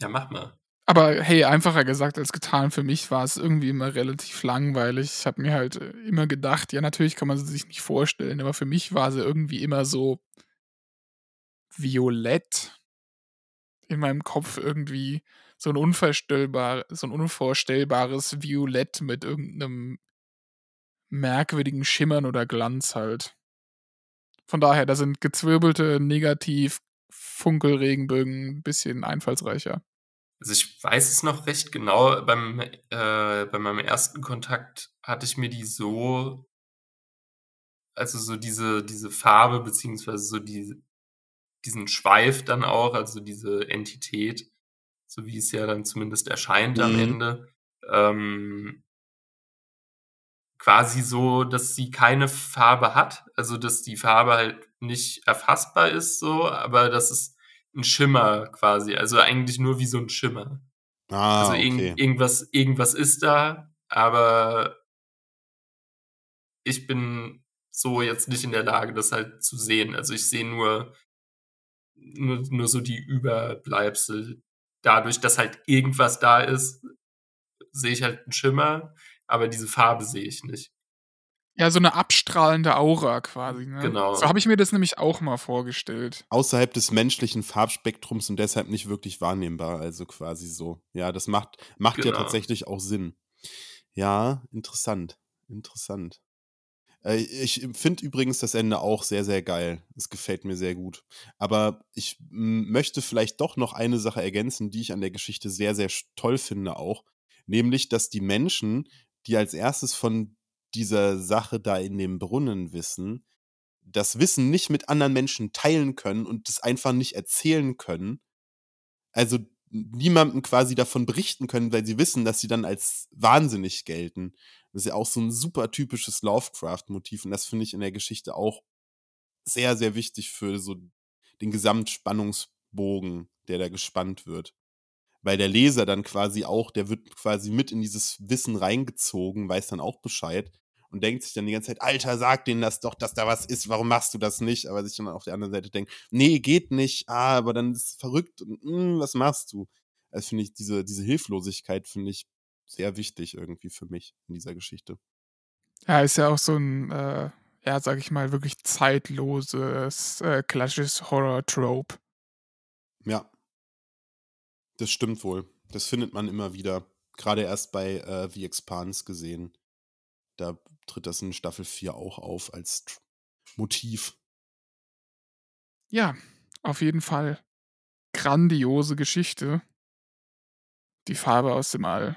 Speaker 3: Ja, mach mal.
Speaker 4: Aber hey, einfacher gesagt als getan. Für mich war es irgendwie immer relativ langweilig. Ich habe mir halt äh, immer gedacht, ja, natürlich kann man sie sich nicht vorstellen, aber für mich war sie irgendwie immer so violett in meinem Kopf irgendwie so ein unvorstellbar, so ein unvorstellbares Violett mit irgendeinem merkwürdigen Schimmern oder Glanz halt. Von daher, da sind gezwirbelte Negativ Funkelregenbögen ein bisschen einfallsreicher.
Speaker 3: Also ich weiß es noch recht genau. Beim, äh, bei meinem ersten Kontakt hatte ich mir die so, also so diese, diese Farbe, beziehungsweise so die, diesen Schweif dann auch, also diese Entität, so wie es ja dann zumindest erscheint am
Speaker 2: Mhm.
Speaker 3: Ende, ähm, quasi so, dass sie keine Farbe hat, also dass die Farbe halt nicht erfassbar ist, so, aber dass es ein Schimmer quasi, also eigentlich nur wie so ein Schimmer.
Speaker 2: Ah,
Speaker 3: Also
Speaker 2: okay.
Speaker 3: irgendwas, irgendwas ist da, aber ich bin so jetzt nicht in der Lage, das halt zu sehen. Also ich sehe nur, nur, nur so die Überbleibsel. Dadurch, dass halt irgendwas da ist, sehe ich halt einen Schimmer, aber diese Farbe sehe ich nicht.
Speaker 4: Ja, so eine abstrahlende Aura quasi. Ne?
Speaker 3: Genau.
Speaker 4: So habe ich mir das nämlich auch mal vorgestellt.
Speaker 2: Außerhalb des menschlichen Farbspektrums und deshalb nicht wirklich wahrnehmbar, also quasi so. Ja, das macht, macht ja
Speaker 3: Genau.
Speaker 2: tatsächlich auch Sinn. Ja, interessant. Interessant. Äh, Ich finde übrigens das Ende auch sehr, sehr geil. Es gefällt mir sehr gut. Aber ich m, möchte vielleicht doch noch eine Sache ergänzen, die ich an der Geschichte sehr, sehr toll finde auch. Nämlich, dass die Menschen, die als erstes von dieser Sache da in dem Brunnen wissen, das Wissen nicht mit anderen Menschen teilen können und das einfach nicht erzählen können. Also niemandem quasi davon berichten können, weil sie wissen, dass sie dann als wahnsinnig gelten. Das ist ja auch so ein super typisches Lovecraft-Motiv und das finde ich in der Geschichte auch sehr, sehr wichtig für so den Gesamtspannungsbogen, der da gespannt wird. Weil der Leser dann quasi auch, der wird quasi mit in dieses Wissen reingezogen, weiß dann auch Bescheid und denkt sich dann die ganze Zeit, Alter, sag denen das doch, dass da was ist, warum machst du das nicht? Aber sich dann auf der anderen Seite denkt, nee, geht nicht, ah, aber dann ist es verrückt und mm, was machst du? Also finde ich, diese, diese Hilflosigkeit finde ich sehr wichtig irgendwie für mich in dieser Geschichte.
Speaker 4: Ja, ist ja auch so ein, äh, ja, sag ich mal, wirklich zeitloses, äh, klassisches Horror-Trope.
Speaker 2: Ja. Das stimmt wohl. Das findet man immer wieder. Gerade erst bei äh, The Expanse gesehen. Da tritt das in Staffel 4 auch auf als Tr- Motiv.
Speaker 4: Ja, auf jeden Fall. Grandiose Geschichte. Die Farbe aus dem All.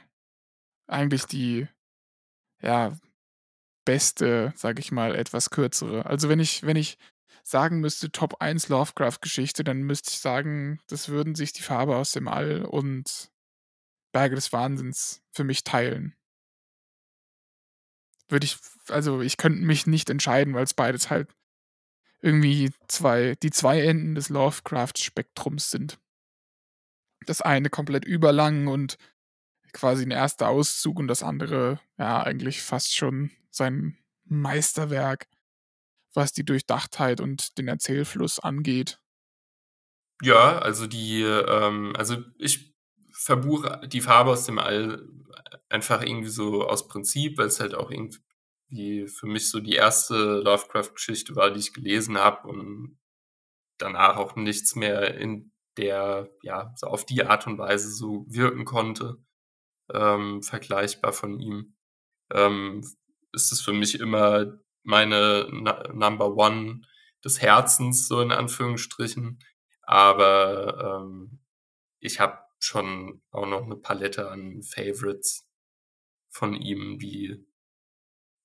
Speaker 4: Eigentlich die, ja, beste, sag ich mal, etwas kürzere. Also wenn ich, wenn ich sagen müsste, Top 1 Lovecraft-Geschichte, dann müsste ich sagen, das würden sich die Farbe aus dem All und Berge des Wahnsinns für mich teilen. Würde ich, also ich könnte mich nicht entscheiden, weil es beides halt irgendwie zwei, die zwei Enden des Lovecraft-Spektrums sind. Das eine komplett überlang und quasi ein erster Auszug und das andere, ja, eigentlich fast schon sein Meisterwerk, was die Durchdachtheit und den Erzählfluss angeht.
Speaker 3: Ja, also die, ähm, also ich verbuche die Farbe aus dem All einfach irgendwie so aus Prinzip, weil es halt auch irgendwie für mich so die erste Lovecraft-Geschichte war, die ich gelesen habe und danach auch nichts mehr in der ja so auf die Art und Weise so wirken konnte, ähm, vergleichbar von ihm, ähm, ist es für mich immer meine Na Number One des Herzens, so in Anführungsstrichen. Aber ähm, ich habe schon auch noch eine Palette an Favorites von ihm, die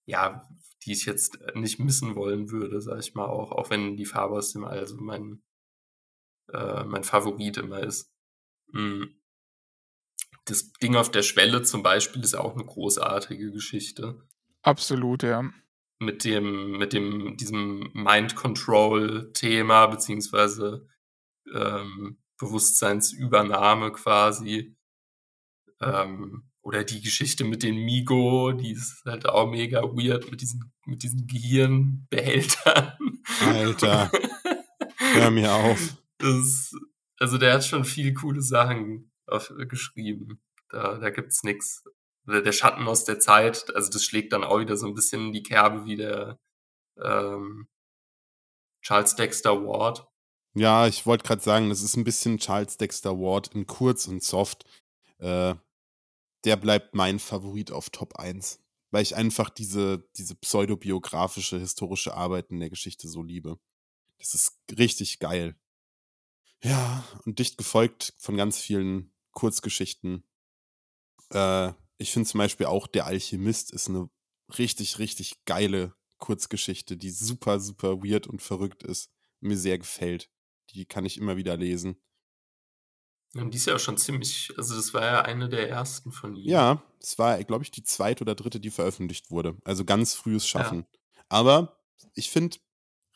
Speaker 3: ja, die ich jetzt nicht missen wollen würde, sag ich mal auch, auch wenn die Farbe aus dem All so mein, äh, mein Favorit immer ist. Mhm. Das Ding auf der Schwelle zum Beispiel ist auch eine großartige Geschichte.
Speaker 4: Absolut, ja.
Speaker 3: Mit dem, mit dem, diesem Mind Control Thema, beziehungsweise ähm, Bewusstseinsübernahme quasi. Ähm, oder die Geschichte mit den Migo, die ist halt auch mega weird mit diesen, mit diesen Gehirnbehältern.
Speaker 2: Alter, hör mir auf.
Speaker 3: Das, also der hat schon viele coole Sachen geschrieben. Da, da gibt's nix. Der Schatten aus der Zeit, also das schlägt dann auch wieder so ein bisschen in die Kerbe wie der ähm, Charles Dexter Ward.
Speaker 2: Ja, ich wollte gerade sagen, das ist ein bisschen Charles Dexter Ward in kurz und soft. Äh, der bleibt mein Favorit auf Top 1, weil ich einfach diese, diese pseudobiografische, historische Arbeit in der Geschichte so liebe. Das ist richtig geil. Ja, und dicht gefolgt von ganz vielen Kurzgeschichten. Äh, ich finde zum Beispiel auch Der Alchemist ist eine richtig, richtig geile Kurzgeschichte, die super, super weird und verrückt ist. Mir sehr gefällt. Die kann ich immer wieder lesen.
Speaker 3: Und die ist ja auch schon ziemlich, also das war ja eine der ersten von ihm.
Speaker 2: Ja, es war, glaube ich, die zweite oder dritte, die veröffentlicht wurde. Also ganz frühes
Speaker 3: Ja.
Speaker 2: Schaffen. Aber ich finde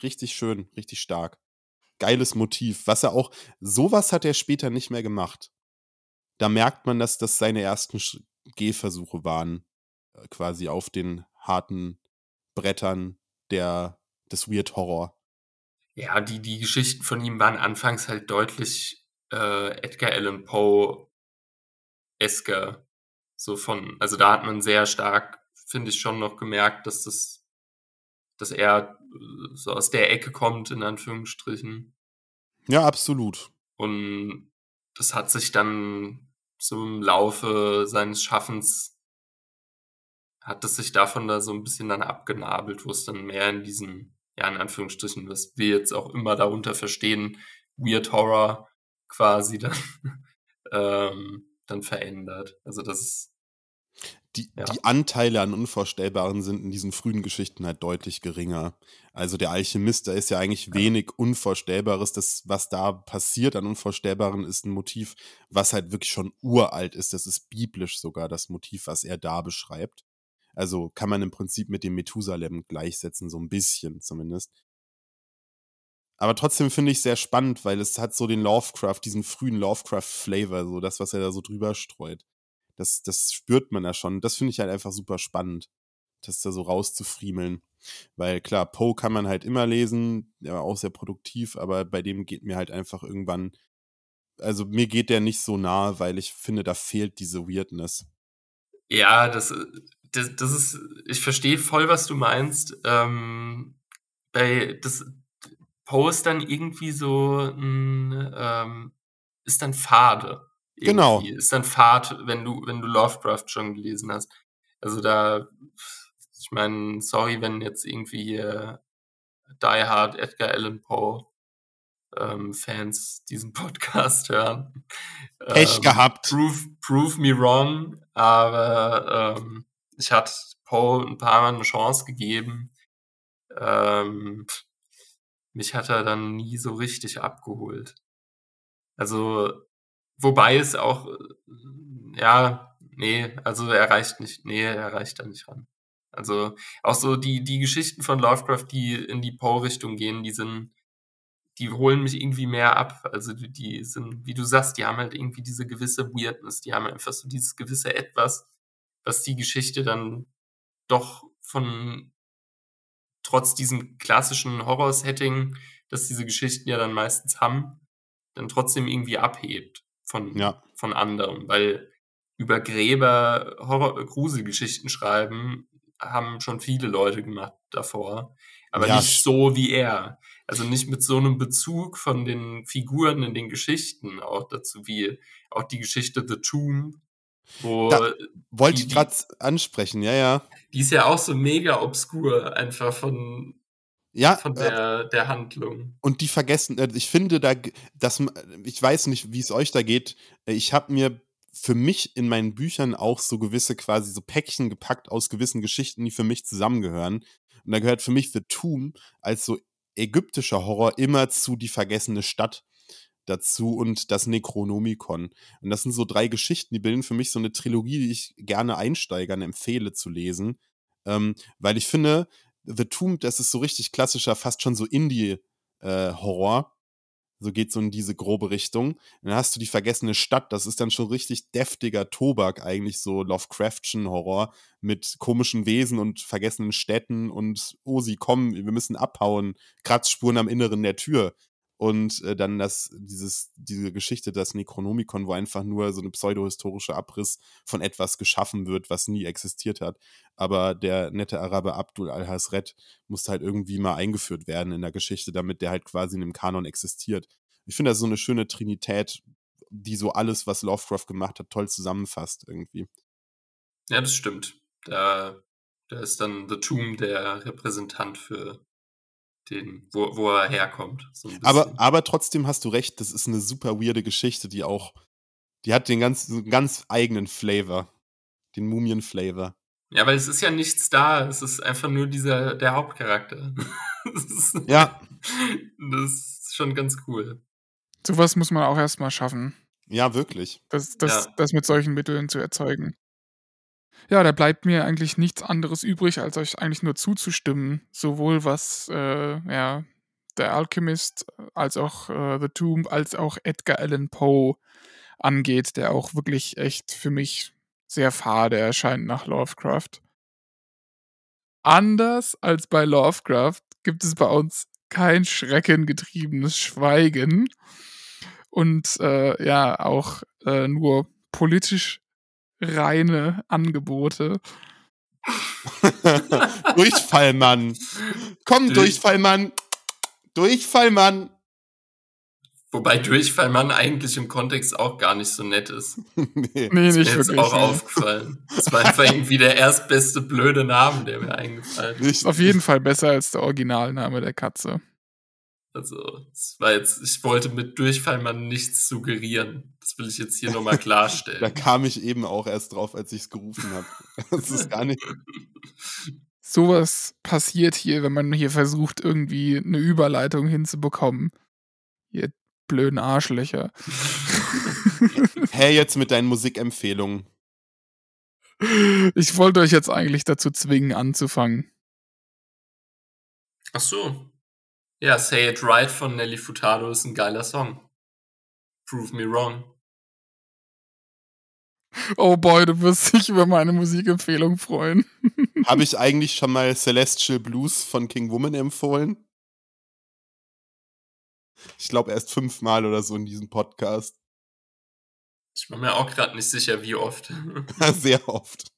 Speaker 2: richtig schön, richtig stark. Geiles Motiv. Was er auch, sowas hat er später nicht mehr gemacht. Da merkt man, dass das seine ersten Gehversuche waren. äh, Quasi auf den harten Brettern der, des Weird Horror.
Speaker 3: Ja, die, die Geschichten von ihm waren anfangs halt deutlich äh, Edgar Allan Poe esker. So von, also da hat man sehr stark, finde ich, schon noch gemerkt, dass das, dass er äh, so aus der Ecke kommt, in Anführungsstrichen.
Speaker 2: Ja, absolut.
Speaker 3: Und das hat sich dann im Laufe seines Schaffens hat es sich davon da so ein bisschen dann abgenabelt, wo es dann mehr in diesen, ja, in Anführungsstrichen, was wir jetzt auch immer darunter verstehen, Weird Horror quasi dann, ähm, dann verändert. Also das ist,
Speaker 2: Die,
Speaker 3: Ja.
Speaker 2: die Anteile an Unvorstellbaren sind in diesen frühen Geschichten halt deutlich geringer. Also der Alchemist, da ist ja eigentlich wenig Unvorstellbares. Das, was da passiert an Unvorstellbaren, ist ein Motiv, was halt wirklich schon uralt ist. Das ist biblisch sogar das Motiv, was er da beschreibt. Also kann man im Prinzip mit dem Methusalem gleichsetzen, so ein bisschen zumindest. Aber trotzdem finde ich sehr spannend, weil es hat so den Lovecraft, diesen frühen Lovecraft-Flavor, so das, was er da so drüber streut. Das, das spürt man da schon. Das finde ich halt einfach super spannend, das da so rauszufriemeln. Weil klar, Poe kann man halt immer lesen, der war auch sehr produktiv, aber bei dem geht mir halt einfach irgendwann, also mir geht der nicht so nahe, weil ich finde, da fehlt diese Weirdness.
Speaker 3: ja, das, das, das ist, ich verstehe voll, was du meinst. Ähm, bei, das, Poe ist dann irgendwie so ein, ähm, ist dann fade.
Speaker 2: Genau.
Speaker 3: Ist dann Fahrt, wenn du, wenn du Lovecraft schon gelesen hast. Also da, ich meine, sorry, wenn jetzt irgendwie hier Die Hard Edgar Allan Poe ähm, Fans diesen Podcast hören.
Speaker 2: Pech
Speaker 3: Ähm,
Speaker 2: gehabt.
Speaker 3: Prove, prove me wrong, aber ähm, ich hatte Poe ein paar Mal eine Chance gegeben. Ähm, mich hat er dann nie so richtig abgeholt. Also, wobei es auch, äh, ja, nee, also er reicht nicht, nee, er reicht da nicht ran. Also auch so die, die Geschichten von Lovecraft, die in die Poe-Richtung gehen, die sind, die holen mich irgendwie mehr ab. Also die, die sind, wie du sagst, die haben halt irgendwie diese gewisse Weirdness, die haben einfach so dieses gewisse Etwas, was die Geschichte dann doch von trotz diesem klassischen Horror-Setting, das diese Geschichten ja dann meistens haben, dann trotzdem irgendwie abhebt von,
Speaker 2: Ja.
Speaker 3: von anderen, weil über Gräber Horror Gruselgeschichten schreiben haben schon viele Leute gemacht davor, Aber
Speaker 2: Ja,
Speaker 3: nicht so wie er. Also nicht mit so einem Bezug von den Figuren in den Geschichten auch dazu, wie auch die Geschichte The Tomb, wo
Speaker 2: Da- Wollte
Speaker 3: die-
Speaker 2: ich gerade ansprechen, ja, ja.
Speaker 3: die ist ja auch so mega obskur, einfach von,
Speaker 2: Ja,
Speaker 3: von
Speaker 2: äh,
Speaker 3: der, der Handlung.
Speaker 2: und die vergessen, äh, ich finde da, dass, ich weiß nicht, wie es euch da geht, äh, ich habe mir für mich in meinen Büchern auch so gewisse quasi so Päckchen gepackt aus gewissen Geschichten, die für mich zusammengehören. Und da gehört für mich The Tomb als so ägyptischer Horror immer zu Die vergessene Stadt dazu und das Necronomicon. Und das sind so drei Geschichten, die bilden für mich so eine Trilogie, die ich gerne Einsteigern empfehle zu lesen. Ähm, weil ich finde, The Tomb, das ist so richtig klassischer, fast schon so Indie-Horror. so geht so in diese grobe Richtung. Dann hast du die vergessene Stadt, das ist dann schon richtig deftiger Tobak, eigentlich so Lovecraftschen Horror mit komischen Wesen und vergessenen Städten und oh, sie kommen, wir müssen abhauen, Kratzspuren am Inneren der Tür. Und äh, dann das, dieses, diese Geschichte, das Necronomicon, wo einfach nur so eine pseudohistorische Abriss von etwas geschaffen wird, was nie existiert hat. Aber der nette Araber Abdul al-Hasred musste halt irgendwie mal eingeführt werden in der Geschichte, damit der halt quasi in dem Kanon existiert. Ich finde das so eine schöne Trinität, die so alles, was Lovecraft gemacht hat, toll zusammenfasst irgendwie.
Speaker 3: Ja, das stimmt. Da, da ist dann The Tomb der Repräsentant für den, wo, wo er herkommt. So ein
Speaker 2: Aber, aber trotzdem hast du recht, das ist eine super weirde Geschichte, die auch, die hat den ganz, ganz eigenen Flavor. Den Mumien-Flavor.
Speaker 3: Ja, weil es ist ja nichts da. Es ist einfach nur dieser, der Hauptcharakter. Das ist,
Speaker 2: Ja.
Speaker 3: Das ist schon ganz cool.
Speaker 4: Sowas muss man auch erstmal schaffen,
Speaker 2: Ja, wirklich.
Speaker 4: das, das,
Speaker 3: Ja.
Speaker 4: das mit solchen Mitteln zu erzeugen. Ja, da bleibt mir eigentlich nichts anderes übrig, als euch eigentlich nur zuzustimmen. Sowohl was äh, ja, der Alchemist als auch äh, The Tomb, als auch Edgar Allan Poe angeht, der auch wirklich echt für mich sehr fade erscheint nach Lovecraft. Anders als bei Lovecraft gibt es bei uns kein schreckengetriebenes Schweigen und äh, ja auch äh, nur politisch reine Angebote.
Speaker 2: Durchfallmann. Komm,
Speaker 3: Durch-
Speaker 2: Durchfallmann. Durchfallmann.
Speaker 3: Wobei Durchfallmann eigentlich im Kontext auch gar nicht so nett ist.
Speaker 2: nee.
Speaker 4: Nee,
Speaker 3: Ist mir
Speaker 4: nicht
Speaker 3: jetzt
Speaker 4: wirklich.
Speaker 3: auch
Speaker 4: nee.
Speaker 3: aufgefallen. Das war einfach irgendwie der erstbeste blöde Name, der mir eingefallen ist.
Speaker 2: Nicht,
Speaker 4: Ist auf jeden Fall besser als der Originalname der Katze.
Speaker 3: Also, es war jetzt, ich wollte mit Durchfallmann nichts suggerieren. Das will ich jetzt hier nochmal
Speaker 2: Da
Speaker 3: klarstellen.
Speaker 2: kam ich eben auch erst drauf, als ich es gerufen habe. Das ist gar nicht.
Speaker 4: Sowas passiert hier, wenn man hier versucht, irgendwie eine Überleitung hinzubekommen. Ihr blöden Arschlöcher.
Speaker 2: Hä, jetzt mit deinen Musikempfehlungen.
Speaker 4: Ich wollte euch jetzt eigentlich dazu zwingen, anzufangen.
Speaker 3: Ach so. Ja, Say It Right von Nelly Furtado ist ein geiler Song. Prove Me Wrong.
Speaker 4: Oh boy, du wirst dich über meine Musikempfehlung freuen.
Speaker 2: Habe ich eigentlich schon mal Celestial Blues von King Woman empfohlen? Ich glaube erst fünfmal oder so in diesem Podcast.
Speaker 3: Ich bin mir auch gerade nicht sicher, wie oft.
Speaker 2: Sehr oft.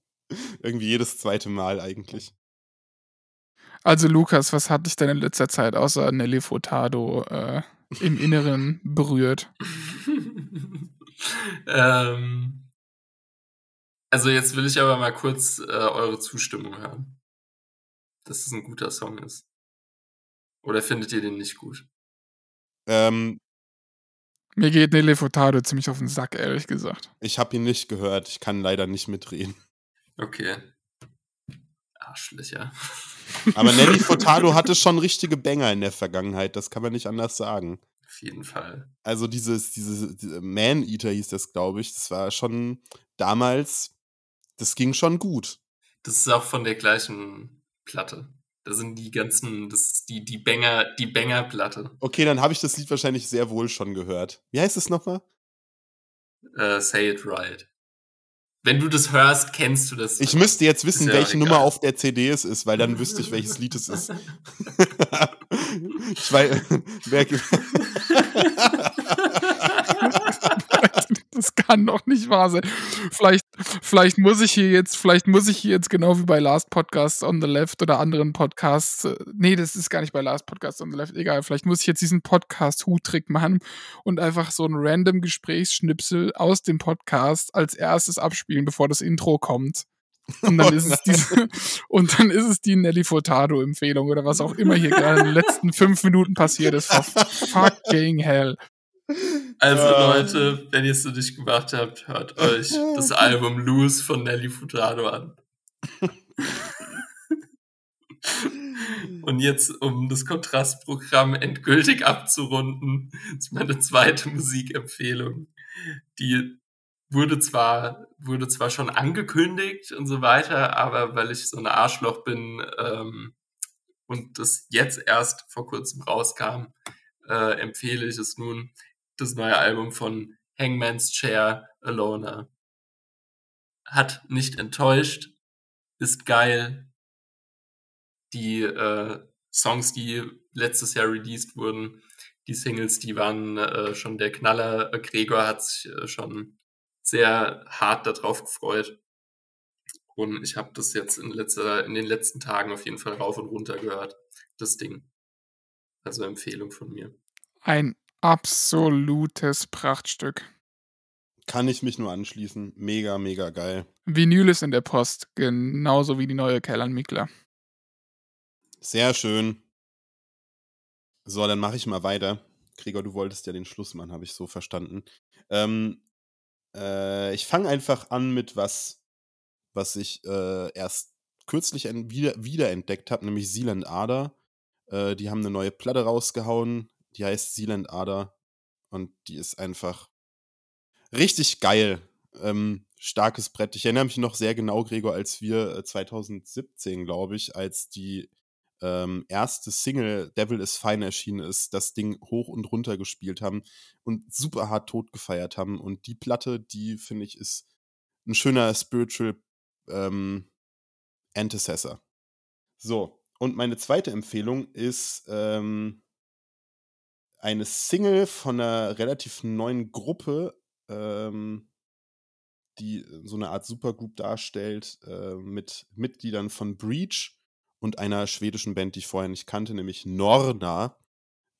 Speaker 2: Irgendwie jedes zweite Mal eigentlich.
Speaker 4: Also Lukas, was hat dich denn in letzter Zeit außer Nelly Furtado äh, im Inneren berührt?
Speaker 3: ähm, also jetzt will ich aber mal kurz äh, eure Zustimmung hören. Dass es ein guter Song ist. Oder findet ihr den nicht gut?
Speaker 2: Ähm,
Speaker 4: Mir geht Nelly Furtado ziemlich auf den Sack, ehrlich gesagt.
Speaker 2: ich habe ihn nicht gehört. Ich kann leider nicht mitreden.
Speaker 3: Okay. Arschlöcher.
Speaker 2: Aber Nelly Furtado hatte schon richtige Banger in der Vergangenheit. Das kann man nicht anders sagen.
Speaker 3: Auf jeden Fall.
Speaker 2: Also dieses, diese, diese Man-Eater hieß das, glaube ich. Das war schon damals, das ging schon gut.
Speaker 3: Das ist auch von der gleichen Platte. Da sind die ganzen, das ist die, die Banger, die Banger-Platte.
Speaker 2: Okay, dann habe ich das Lied wahrscheinlich sehr wohl schon gehört. Wie heißt es nochmal?
Speaker 3: Äh, Say It Right. Wenn du das hörst, kennst du das.
Speaker 2: Ich müsste jetzt wissen,
Speaker 3: ja
Speaker 2: welche
Speaker 3: egal.
Speaker 2: Nummer auf der CD es ist, weil dann wüsste ich, welches Lied es ist. ich weiß, wer,
Speaker 4: Das kann doch nicht wahr sein. Vielleicht vielleicht muss ich hier jetzt, vielleicht muss ich hier jetzt genau wie bei Last Podcast on the Left oder anderen Podcasts, äh, nee, das ist gar nicht bei Last Podcast on the Left, egal, vielleicht muss ich jetzt diesen Podcast-Hut-Trick machen und einfach so ein random Gesprächsschnipsel aus dem Podcast als erstes abspielen, bevor das Intro kommt. Und dann,
Speaker 2: Oh
Speaker 4: ist es diese, und dann ist es die Nelly Furtado-Empfehlung oder was auch immer hier gerade in den letzten fünf Minuten passiert ist. Fucking hell.
Speaker 3: Also
Speaker 2: Ja.
Speaker 3: Leute, wenn ihr es noch nicht gemacht habt, hört euch das Album Loose von Nelly Furtado an. Und jetzt, um das Kontrastprogramm endgültig abzurunden, ist meine zweite Musikempfehlung. Die wurde zwar, wurde zwar schon angekündigt und so weiter, aber weil ich so ein Arschloch bin ähm, und das jetzt erst vor kurzem rauskam, äh, empfehle ich es nun, das neue Album von Hangman's Chair Alona. Hat nicht enttäuscht, ist geil. Die äh, Songs, die letztes Jahr released wurden, die Singles, die waren äh, schon der Knaller. Gregor hat sich äh, schon sehr hart darauf gefreut. Und ich habe das jetzt in, letzter, in den letzten Tagen auf jeden Fall rauf und runter gehört, das Ding. Also Empfehlung von mir.
Speaker 4: Ein absolutes Prachtstück.
Speaker 2: Kann ich mich nur anschließen. Mega, mega geil.
Speaker 4: Vinyl ist in der Post, genauso wie die neue Kellern Mikler.
Speaker 2: Sehr schön. So, dann mache ich mal weiter. Gregor, du wolltest ja den Schluss machen, habe ich so verstanden. Ähm, äh, ich fange einfach an mit was, was ich äh, erst kürzlich wieder, wiederentdeckt habe, nämlich Sealand Ader. Äh, die haben eine neue Platte rausgehauen, die heißt Sealand Ader und die ist einfach richtig geil. Ähm, starkes Brett. Ich erinnere mich noch sehr genau, Gregor, als wir äh, 2017, glaube ich, als die ähm, erste Single Devil is Fine erschienen ist, das Ding hoch und runter gespielt haben und super hart tot gefeiert haben. Und die Platte, die finde ich, ist ein schöner Spiritual ähm, Antecessor. So, und meine zweite Empfehlung ist ähm, eine Single von einer relativ neuen Gruppe, ähm, die so eine Art Supergroup darstellt, äh, mit Mitgliedern von Breach und einer schwedischen Band, die ich vorher nicht kannte, nämlich Norna.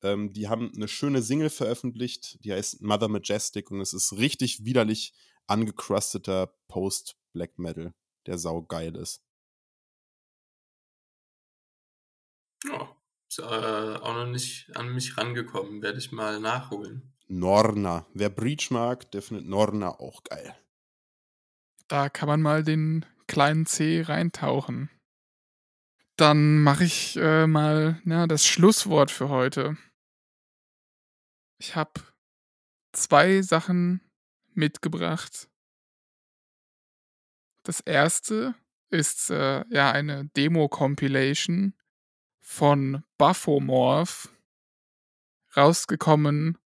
Speaker 2: Ähm, die haben eine schöne Single veröffentlicht, die heißt Mother Majestic und es ist richtig widerlich angecrusteter Post-Black Metal, der saugeil ist.
Speaker 3: Äh, auch noch nicht an mich rangekommen. Werde ich mal nachholen.
Speaker 2: Norna. Wer Breach mag, der findet Norna auch geil.
Speaker 4: Da kann man mal den kleinen C reintauchen. Dann mache ich äh, mal na, das Schlusswort für heute. Ich habe zwei Sachen mitgebracht. Das erste ist äh, ja eine Demo-Compilation von Buffomorph, rausgekommen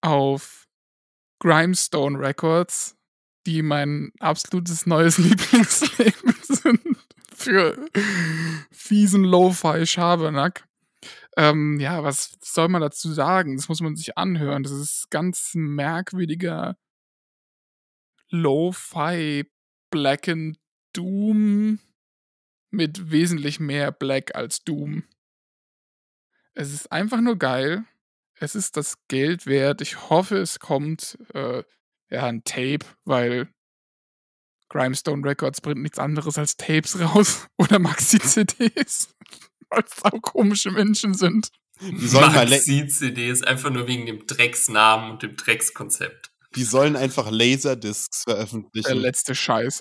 Speaker 4: auf Grimestone Records, die mein absolutes neues Lieblingslabel sind für fiesen Lo-Fi Schabernack. Ähm, ja, was soll man dazu sagen? Das muss man sich anhören. Das ist ganz merkwürdiger Lo-Fi Black and Doom mit wesentlich mehr Black als Doom. Es ist einfach nur geil. Es ist das Geld wert. Ich hoffe, es kommt äh, ja ein Tape, weil Grimestone Records bringt nichts anderes als Tapes raus oder Maxi-CDs, weil es auch komische Menschen sind.
Speaker 3: Maxi-CDs einfach nur wegen dem Drecksnamen und dem Dreckskonzept.
Speaker 2: die sollen einfach Laserdiscs
Speaker 4: Der
Speaker 2: veröffentlichen.
Speaker 4: letzte Scheiß.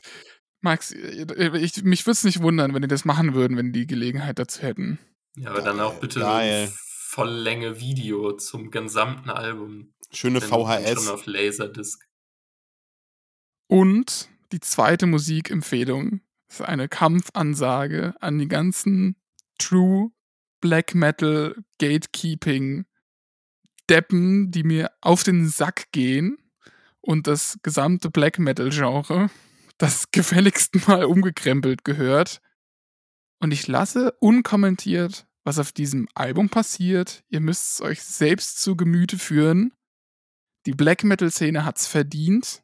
Speaker 4: Max, ich, mich würde es nicht wundern, wenn die das machen würden, wenn die die Gelegenheit dazu hätten.
Speaker 3: Ja, aber dann auch
Speaker 2: Geil,
Speaker 3: bitte
Speaker 2: geil.
Speaker 3: ein Volllänge Video zum gesamten Album.
Speaker 2: Schöne VHS.
Speaker 3: Schon auf Laserdisc.
Speaker 4: Und die zweite Musikempfehlung ist eine Kampfansage an die ganzen True Black Metal Gatekeeping Deppen, die mir auf den Sack gehen und das gesamte Black Metal Genre, das gefälligst mal umgekrempelt gehört. Und ich lasse unkommentiert, was auf diesem Album passiert. Ihr müsst es euch selbst zu Gemüte führen. Die Black Metal Szene hat's verdient.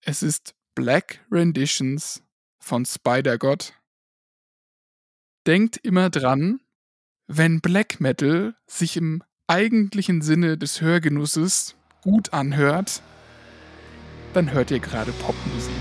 Speaker 4: Es ist Black Renditions von Spider-God. Denkt immer dran, wenn Black Metal sich im eigentlichen Sinne des Hörgenusses gut anhört, dann hört ihr gerade Popmusik.